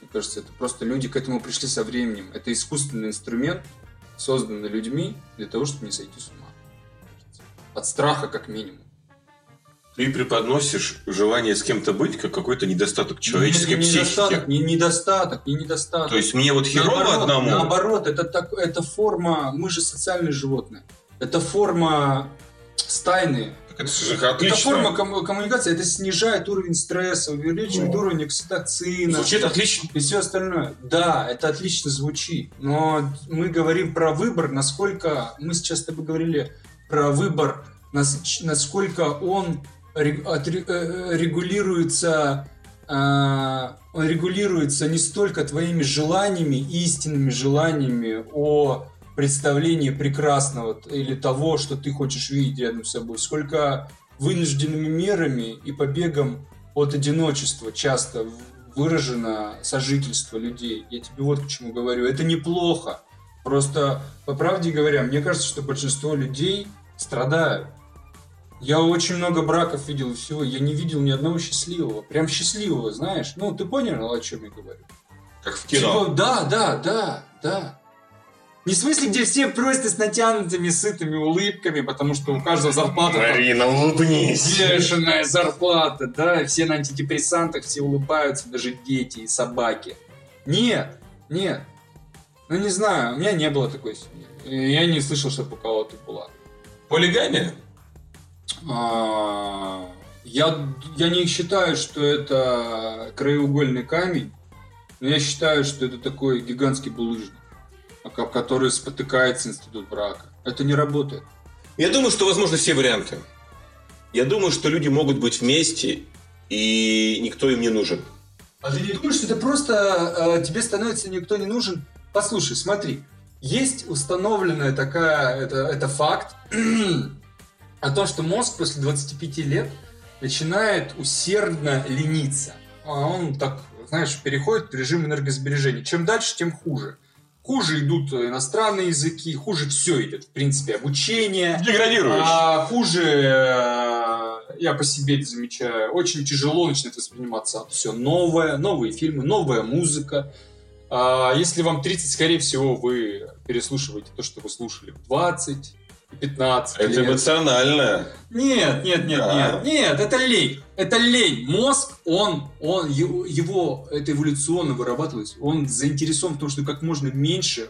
Мне кажется, это просто люди к этому пришли со временем. Это искусственный инструмент, созданный людьми для того, чтобы не сойти с ума. От страха как минимум. Ты преподносишь желание с кем-то быть как какой-то недостаток человеческой не, не психики. Недостаток, не недостаток, не недостаток. То есть мне вот херово наоборот, одному. Наоборот, это, так, это форма, мы же социальные животные. Это форма стайные. Так это же отлично. Это форма ком- коммуникации, это снижает уровень стресса, увеличивает О. уровень окситоцина. Звучит отлично. И все остальное. Да, это отлично звучит. Но мы говорим про выбор, насколько... Мы сейчас с тобой говорили про выбор, нас- насколько он регулируется... а, он регулируется не столько твоими желаниями, истинными желаниями о представлении прекрасного или того, что ты хочешь видеть рядом с собой, сколько вынужденными мерами и побегом от одиночества часто выражено сожительство людей. Я тебе вот к чему говорю. Это неплохо. Просто, по правде говоря, мне кажется, что большинство людей страдают. Я очень много браков видел и всего. Я не видел ни одного счастливого. Прям счастливого, знаешь. Ну, ты понял, о чем я говорю? Как в кино. Типа, да, да, да, да. Не в смысле, где все просто с натянутыми, сытыми улыбками, потому что у каждого зарплата Марина, улыбнись. бешеная зарплата, да, все на антидепрессантах, все улыбаются, даже дети и собаки. Нет, нет. Ну, не знаю, у меня не было такой семьи. Я не слышал, чтобы у кого-то была. Полигамия? А, Я, я не считаю, что это краеугольный камень, но я считаю, что это такой гигантский булыжник, который спотыкается институт брака. Это не работает. Я думаю, что возможно все варианты. Я думаю, что люди могут быть вместе, и никто им не нужен. А ты не думаешь, что это просто э, тебе становится никто не нужен? Послушай, смотри, есть установленная такая, это, это факт, о том, что мозг после 25 лет начинает усердно лениться. А Он так, знаешь, переходит в режим энергосбережения. Чем дальше, тем хуже. Хуже идут иностранные языки, хуже все идет, в принципе, обучение. Деградируешь. А хуже, э, я по себе это замечаю, очень тяжело начинает восприниматься все новое, новые фильмы, новая музыка. А Если вам 30, скорее всего, вы переслушиваете то, что вы слушали в 20, 15 Это лет. эмоционально. Нет, нет, нет, Да. нет, нет, это лень. Это лень. Мозг, он, он, его, его это эволюционно вырабатывается. Он заинтересован в том, что как можно меньше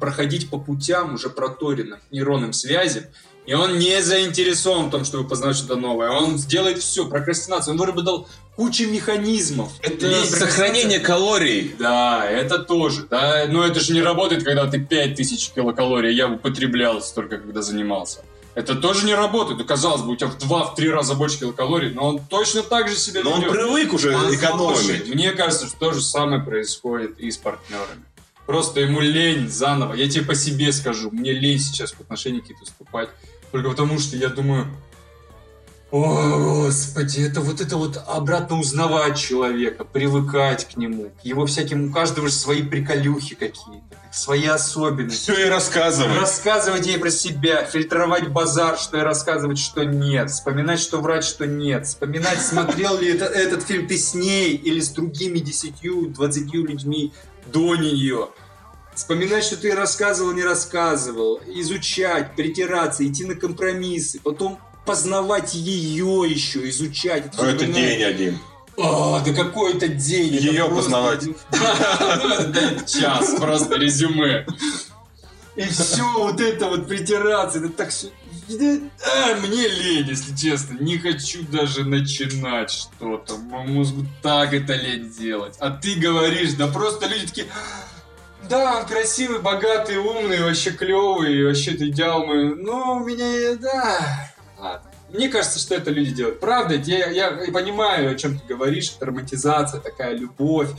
проходить по путям уже проторенным нейронным связям. И он не заинтересован в том, чтобы познать что-то новое. Он сделает все, прокрастинацию. Он выработал кучу механизмов. Это Лень, сохранение калорий. да, это тоже, да. Но это же не работает, когда ты 5000 килокалорий. Я употреблял столько, когда занимался. Это тоже не работает. Ну, казалось бы, у тебя в 2-3 раза больше килокалорий, но он точно так же себя Но он привык уже Послушай, экономить. Мне кажется, что то же самое происходит и с партнерами. Просто ему лень заново. Я тебе по себе скажу. Мне лень сейчас в отношении какие-то вступать. Только потому, что я думаю... О, господи, это вот это вот обратно узнавать человека, привыкать к нему, его всяким, у каждого же свои приколюхи какие-то, свои особенности. Все и рассказывай. Рассказывать ей про себя, фильтровать базар, что и рассказывать, что нет, вспоминать, что врать, что нет, вспоминать, смотрел ли это, этот фильм ты с ней или с другими десятью, двадцатью людьми до нее. Вспоминать, что ты рассказывал, не рассказывал, изучать, притираться, идти на компромиссы, потом познавать ее еще, изучать. Ну, это всё день один. а, да какой это день. это Её просто- познавать. Это час, просто резюме. И все вот это вот притираться, это так все... А, мне лень, если честно. Не хочу даже начинать что-то. Моему мозгу так это лень делать. А ты говоришь, да просто люди такие... Да, он красивый, богатый, умный, вообще клевый, вообще это идеал мой. Но у меня, да... Мне кажется, что это люди делают. Правда, я, я понимаю, о чем ты говоришь. Это романтизация, такая любовь.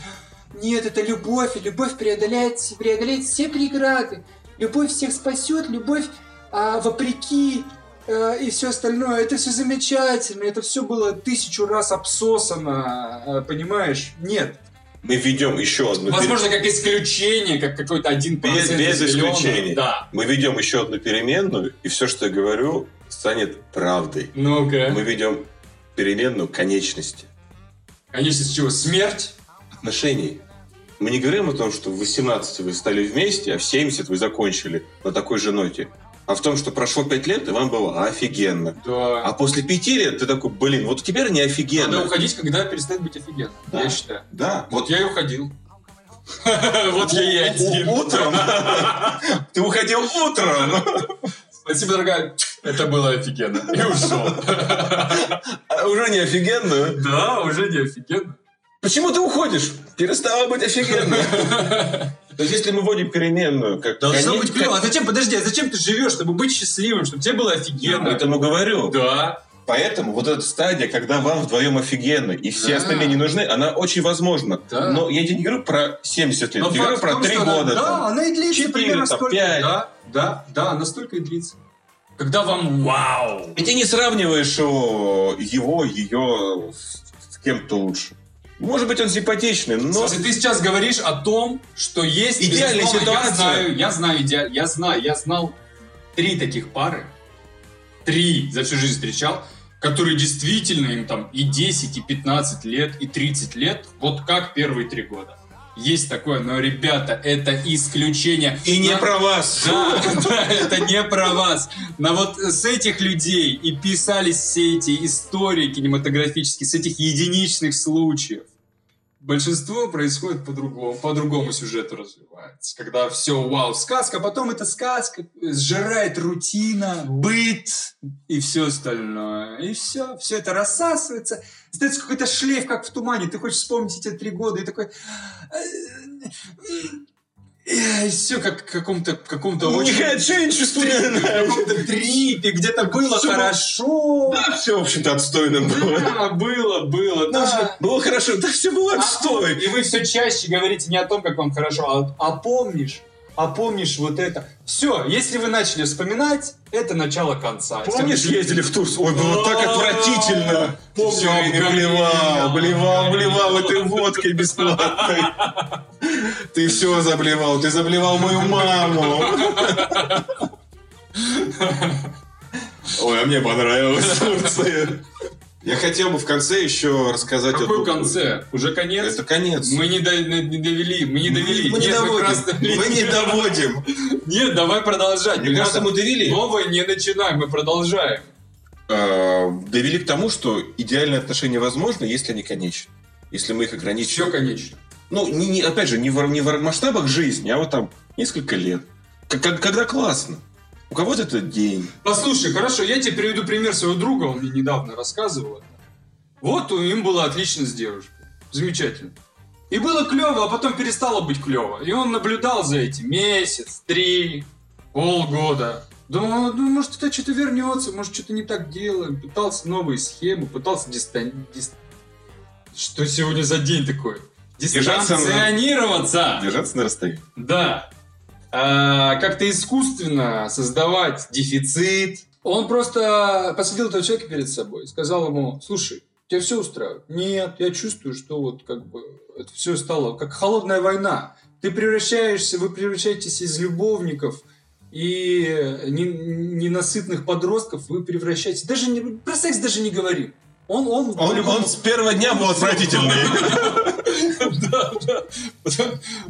Нет, это любовь, и любовь преодоляет, преодолеет все преграды. любовь всех спасет, любовь а, вопреки э, и все остальное. Это все замечательно, это все было тысячу раз обсосано, э, понимаешь? Нет. Мы ведем еще одну... Возможно, как исключение, как какой-то один Без, без исключения. Да. Мы ведем еще одну переменную, и все, что я говорю, станет правдой. Ну-ка. Мы ведем переменную конечности. Конечность чего? Смерть? Отношений. Мы не говорим о том, что в 18 вы стали вместе, а в 70 вы закончили на такой же ноте. А в том, что прошло 5 лет, и вам было офигенно. Да. А после 5 лет ты такой, блин, вот теперь не офигенно. Надо уходить, когда перестает быть офигенно. Да. Я считаю. Да, Вот я и уходил. Вот я и один. Утром. Ты уходил утром. Спасибо, дорогая. Это было офигенно. И ушел. А Уже не офигенно. Да, уже не офигенно. Почему ты уходишь? Перестало быть офигенно. То есть, если мы вводим переменную, как Должно конец- быть клево. А зачем, подожди, а зачем ты живешь, чтобы быть счастливым, чтобы тебе было Я офигенно? поэтому говорю. Да. Поэтому вот эта стадия, когда вам вдвоем офигенно, и все Да. остальные не нужны, она очень возможна. Да. Но я не говорю про 70 лет, Но я говорю про том, 3 что она- года. Да, там. она и длится Четыре, примерно там, столько. пять. Да, да, да, она столько и длится. Когда вам вау. И ты не сравниваешь о, его, ее с, с кем-то лучше. Может быть, он симпатичный, но... Слушай, ты сейчас говоришь о том, что есть Идеальная ситуация. Я знаю, я знаю, иде- я знаю, я знал три таких пары, три за всю жизнь встречал, которые действительно им там и 10, и 15 лет, и 30 лет, вот как первые три года. Есть такое, но, ребята, это исключение. И не На- про вас. Да, да, это не про вас. Но вот с этих людей и писались все эти истории кинематографические, с этих единичных случаев. Большинство происходит по-другому, по другому сюжету развивается. Когда все, вау, сказка, а потом эта сказка сжирает рутина, быт и все остальное. И все, все это рассасывается. Остается какой-то шлейф, как в тумане. Ты хочешь вспомнить эти три года и такой... И все как в каком-то каком-то очень... Не хочу ничего в вспоминать. каком-то трипе, где-то было было- хорошо. Да, все, в общем-то, отстойно было. Да, было, было, да. Было хорошо, да все было отстой. И вы все чаще говорите не о том, как вам хорошо, а, а помнишь, а помнишь вот это. Все, если вы начали вспоминать, это начало конца. Помнишь, ездили в Турцию? Ой, было так отвратительно. Помню, Все, блевал, блевал, блевал этой водкой бесплатной. Ты все заблевал, ты заблевал мою маму. Ой, а мне понравилась Турция. Я хотел бы в конце еще рассказать... Какой одну- конце? Уже конец? Это конец. Мы не, до- не довели, мы не довели. Мы не Нет, доводим. красной Мы линии. не доводим. Нет, давай продолжать. Мне кажется, мы довели. Новое не начинаем, мы продолжаем. А, Довели к тому, что идеальные отношения возможны, если они конечны. Если мы их ограничим. Все конечно. Ну, не, не- опять же, не в, не в масштабах жизни, а вот там несколько лет. Как- когда классно. У кого-то это день. Послушай, хорошо, я тебе приведу пример своего друга, он мне недавно рассказывал. Вот у- им было отлично с девушкой. Замечательно. И было клево, а потом перестало быть клево. И он наблюдал за этим месяц, три, полгода. Думал, ну, может, это что-то вернется, может, что-то не так делаем. Пытался новые схемы, пытался дистан... дис- Что сегодня за день такой? Дистанционироваться! Держаться на расстоянии. Да. А, как-то искусственно создавать дефицит. Он просто посадил этого человека перед собой и сказал ему, слушай, тебя все устраивает? Нет, я чувствую, что вот как бы это все стало как холодная война. Ты превращаешься, вы превращаетесь из любовников и не- ненасытных подростков, вы превращаетесь... Даже не, про секс даже не говорим. Он, он, Он, он с первого дня был отвратительный.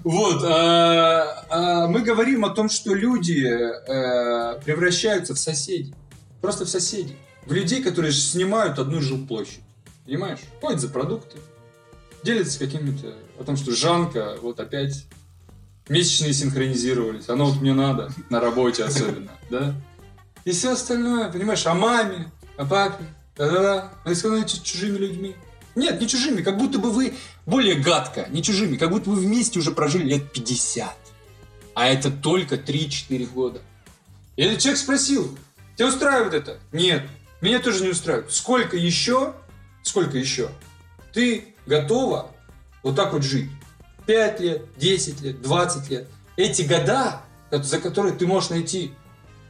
Вот. а, а, Мы говорим о том, что люди э, превращаются в соседей. Просто в соседей. В людей, которые снимают одну жилплощадь. Понимаешь? Ходят за продукты. Делятся какими-то... О том, что Жанка вот опять месячные синхронизировались. Оно вот мне надо. На работе особенно. Да? И все остальное, понимаешь, о маме, о папе. Да-да-да. Вы становитесь чужими людьми. Нет, не чужими, как будто бы вы более гадко, не чужими, как будто вы вместе уже прожили лет 50. А это только 3-4 года. И этот человек спросил, тебя устраивает это? Нет, меня тоже не устраивает. Сколько еще, сколько еще ты готова вот так вот жить? 5 лет, 10 лет, 20 лет. Эти года за которые ты можешь найти,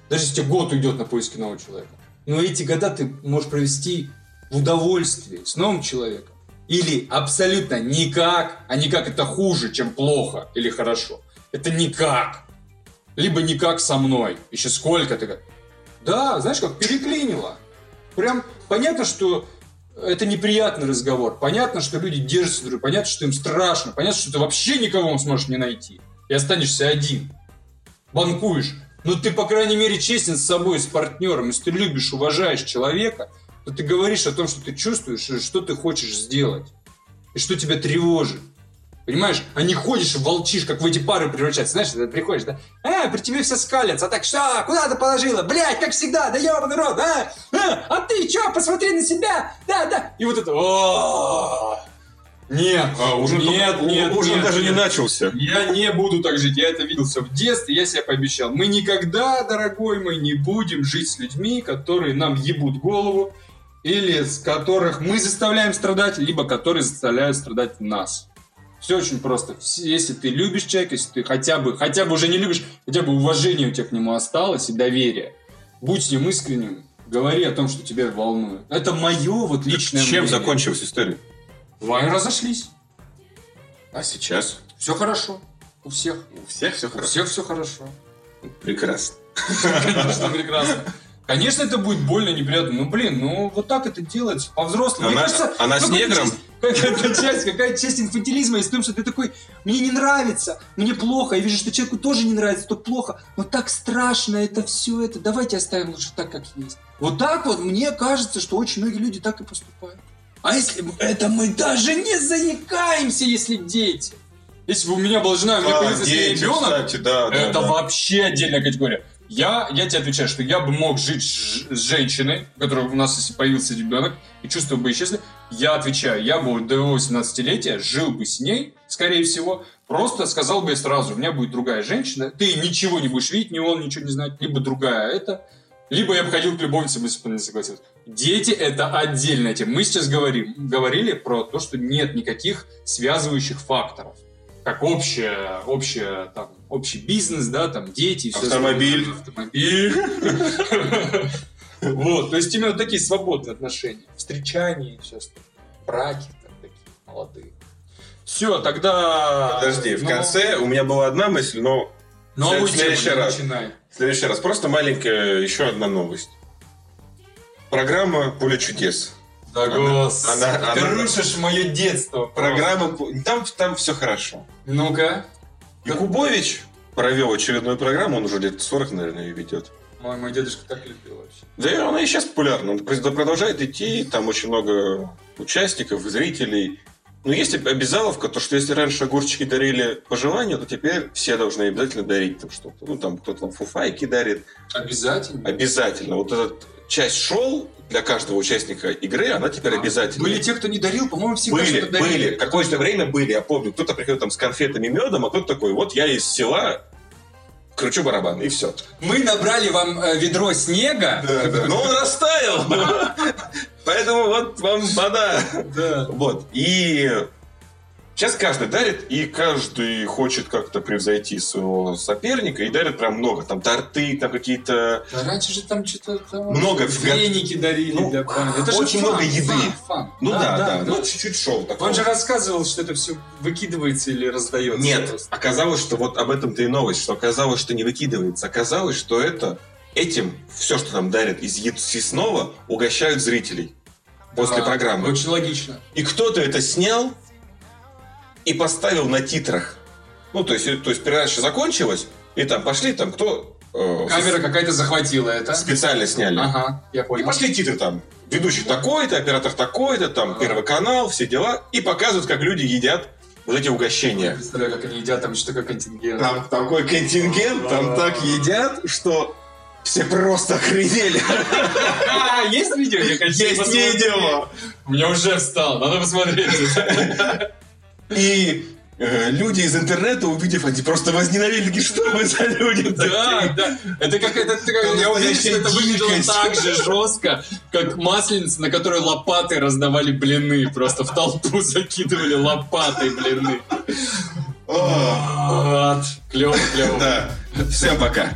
даже если тебе год уйдет на поиски нового человека. Но эти года ты можешь провести в удовольствии с новым человеком. Или абсолютно никак, а никак это хуже, чем плохо или хорошо. Это никак. Либо никак со мной. Еще сколько ты... Да, знаешь, как переклинило. Прям понятно, что это неприятный разговор. Понятно, что люди держатся друг. Понятно, что им страшно. Понятно, что ты вообще никого сможешь не найти. И останешься один. Банкуешь. Но ты, по крайней мере, честен с собой, с партнером. Если ты любишь, уважаешь человека, то ты говоришь о том, что ты чувствуешь, и что ты хочешь сделать. И что тебя тревожит. Понимаешь? А не ходишь волчишь, как в эти пары превращаться. Знаешь, ты приходишь, да? А, при тебе все скалятся. А так, что? Куда ты положила? Блять, как всегда, да ебаный рот, а? А, а ты что, посмотри на себя? Да, да. И вот это... «О, Нет, А, ужин нет, только- нет, ужин нет, даже нет. не начался. Я не буду так жить, я это видел все в детстве, я себе пообещал. Мы никогда, дорогой мой, не будем жить с людьми, которые нам ебут голову, или с которых мы заставляем страдать, либо которые заставляют страдать нас. Все очень просто. Если ты любишь человека, если ты хотя бы, хотя бы уже не любишь, хотя бы уважение у тебя к нему осталось и доверие, будь с ним искренним, говори о том, что тебя волнует. Это мое вот личное Чем мнение. закончилась история? Вы разошлись. А сейчас? Все хорошо. У всех. У всех все У хорошо. всех все хорошо. Прекрасно. Конечно, прекрасно. Конечно, это будет больно, неприятно. Ну, блин, ну вот так это делается по-взрослому. Мне Она- кажется, она с негром? Какая-то часть, какая часть инфантилизма из того, что ты такой, мне не нравится, мне плохо, я вижу, что человеку тоже не нравится, то плохо, но так страшно это все это, давайте оставим лучше так, как есть. Вот так вот мне кажется, что очень многие люди так и поступают. А если бы это мы даже не заикаемся, если дети? Если бы у меня была жена, у меня А, появился дети, ребенок, кстати, да, да, это да. вообще отдельная категория. Я, я тебе отвечаю, что я бы мог жить с женщиной, у которой у нас появился ребенок, и чувствовал бы счастливой. Я отвечаю, я бы до его 18-летия жил бы с ней, скорее всего, просто сказал бы сразу, у меня будет другая женщина, ты ничего не будешь видеть, ни он ничего не знает, либо другая это, либо я бы ходил к любовницам, если бы не согласился. Дети – это отдельная тема. Мы сейчас говорим, говорили про то, что нет никаких связывающих факторов. Как общее, общее, там, общий бизнес, да, там, дети. и всё Автомобиль. остальное. Автомобиль. Вот, то есть именно такие свободные отношения. Встречания и все остальное. Браки там такие молодые. Все, тогда... Подожди, в Ну, конце у меня была одна мысль, но Ну, а в следующий раз. в следующий раз. Просто маленькая еще одна новость. Программа «Поле чудес». Да, Она- господи, она- ты она- рушишь мое детство. Программа... «Пу- Там, там все хорошо. Ну-ка. Якубович провел очередную программу, он уже лет 40, наверное, ее ведет. Мой, мой дедушка так любил вообще. Да и она и сейчас популярна. Он продолжает идти, там очень много участников, зрителей. Но есть обязаловка, то что если раньше огурчики дарили по желанию, то теперь все должны обязательно дарить там что-то. Ну, там кто-то там фуфайки дарит. Обязательно. Обязательно. Вот эта часть шоу для каждого участника игры, она теперь обязательна. Были те, кто не дарил, по-моему, всегда Были, что-то дарили. были. Какое-то время были, я помню. Кто-то приходил там с конфетами, медом, а кто-то такой, вот я из села кручу барабан, и все. Мы набрали вам э, ведро снега. Но он растаял. Поэтому вот вам вода. Да. Вот. И сейчас каждый дарит, и каждый хочет как-то превзойти своего соперника, и дарит прям много. Там торты, там какие-то... Да раньше же там что-то там Много веники дарили Ну, памяти. Это очень фан, много еды. фан, фан. Ну да, да, Ну, ну чуть-чуть шоу такого. Он же рассказывал, что это все выкидывается или раздается. Нет, просто. оказалось, что вот об этом-то и новость, что оказалось, что не выкидывается. Оказалось, что это этим все, что нам дарят из яд- съестного, угощают зрителей после Да, программы. Очень логично. И кто-то это снял и поставил на титрах. Ну, то есть, то есть передача закончилась, и там пошли там кто... э, Камера какая-то захватила это. специально сняли. Ага, я И понял. пошли титры там. Ведущий такой-то, оператор такой-то, там Ага. Первый канал, все дела. И показывают, как люди едят вот эти Я угощения. представляю, как они едят, там еще такой контингент. Там такой контингент, там так едят, что все просто охренели. А, есть видео? Я хочу Есть видео. У меня уже встал, надо посмотреть. И э, люди из интернета, увидев, они просто возненавидели, что вы за люди Да, такие?» да. Это как это, я уверен, что это выглядело так же жестко, как масленица, на которой лопатой раздавали блины. Просто в толпу закидывали лопатой блины. Вот. Клево, клево. Да. Всем пока.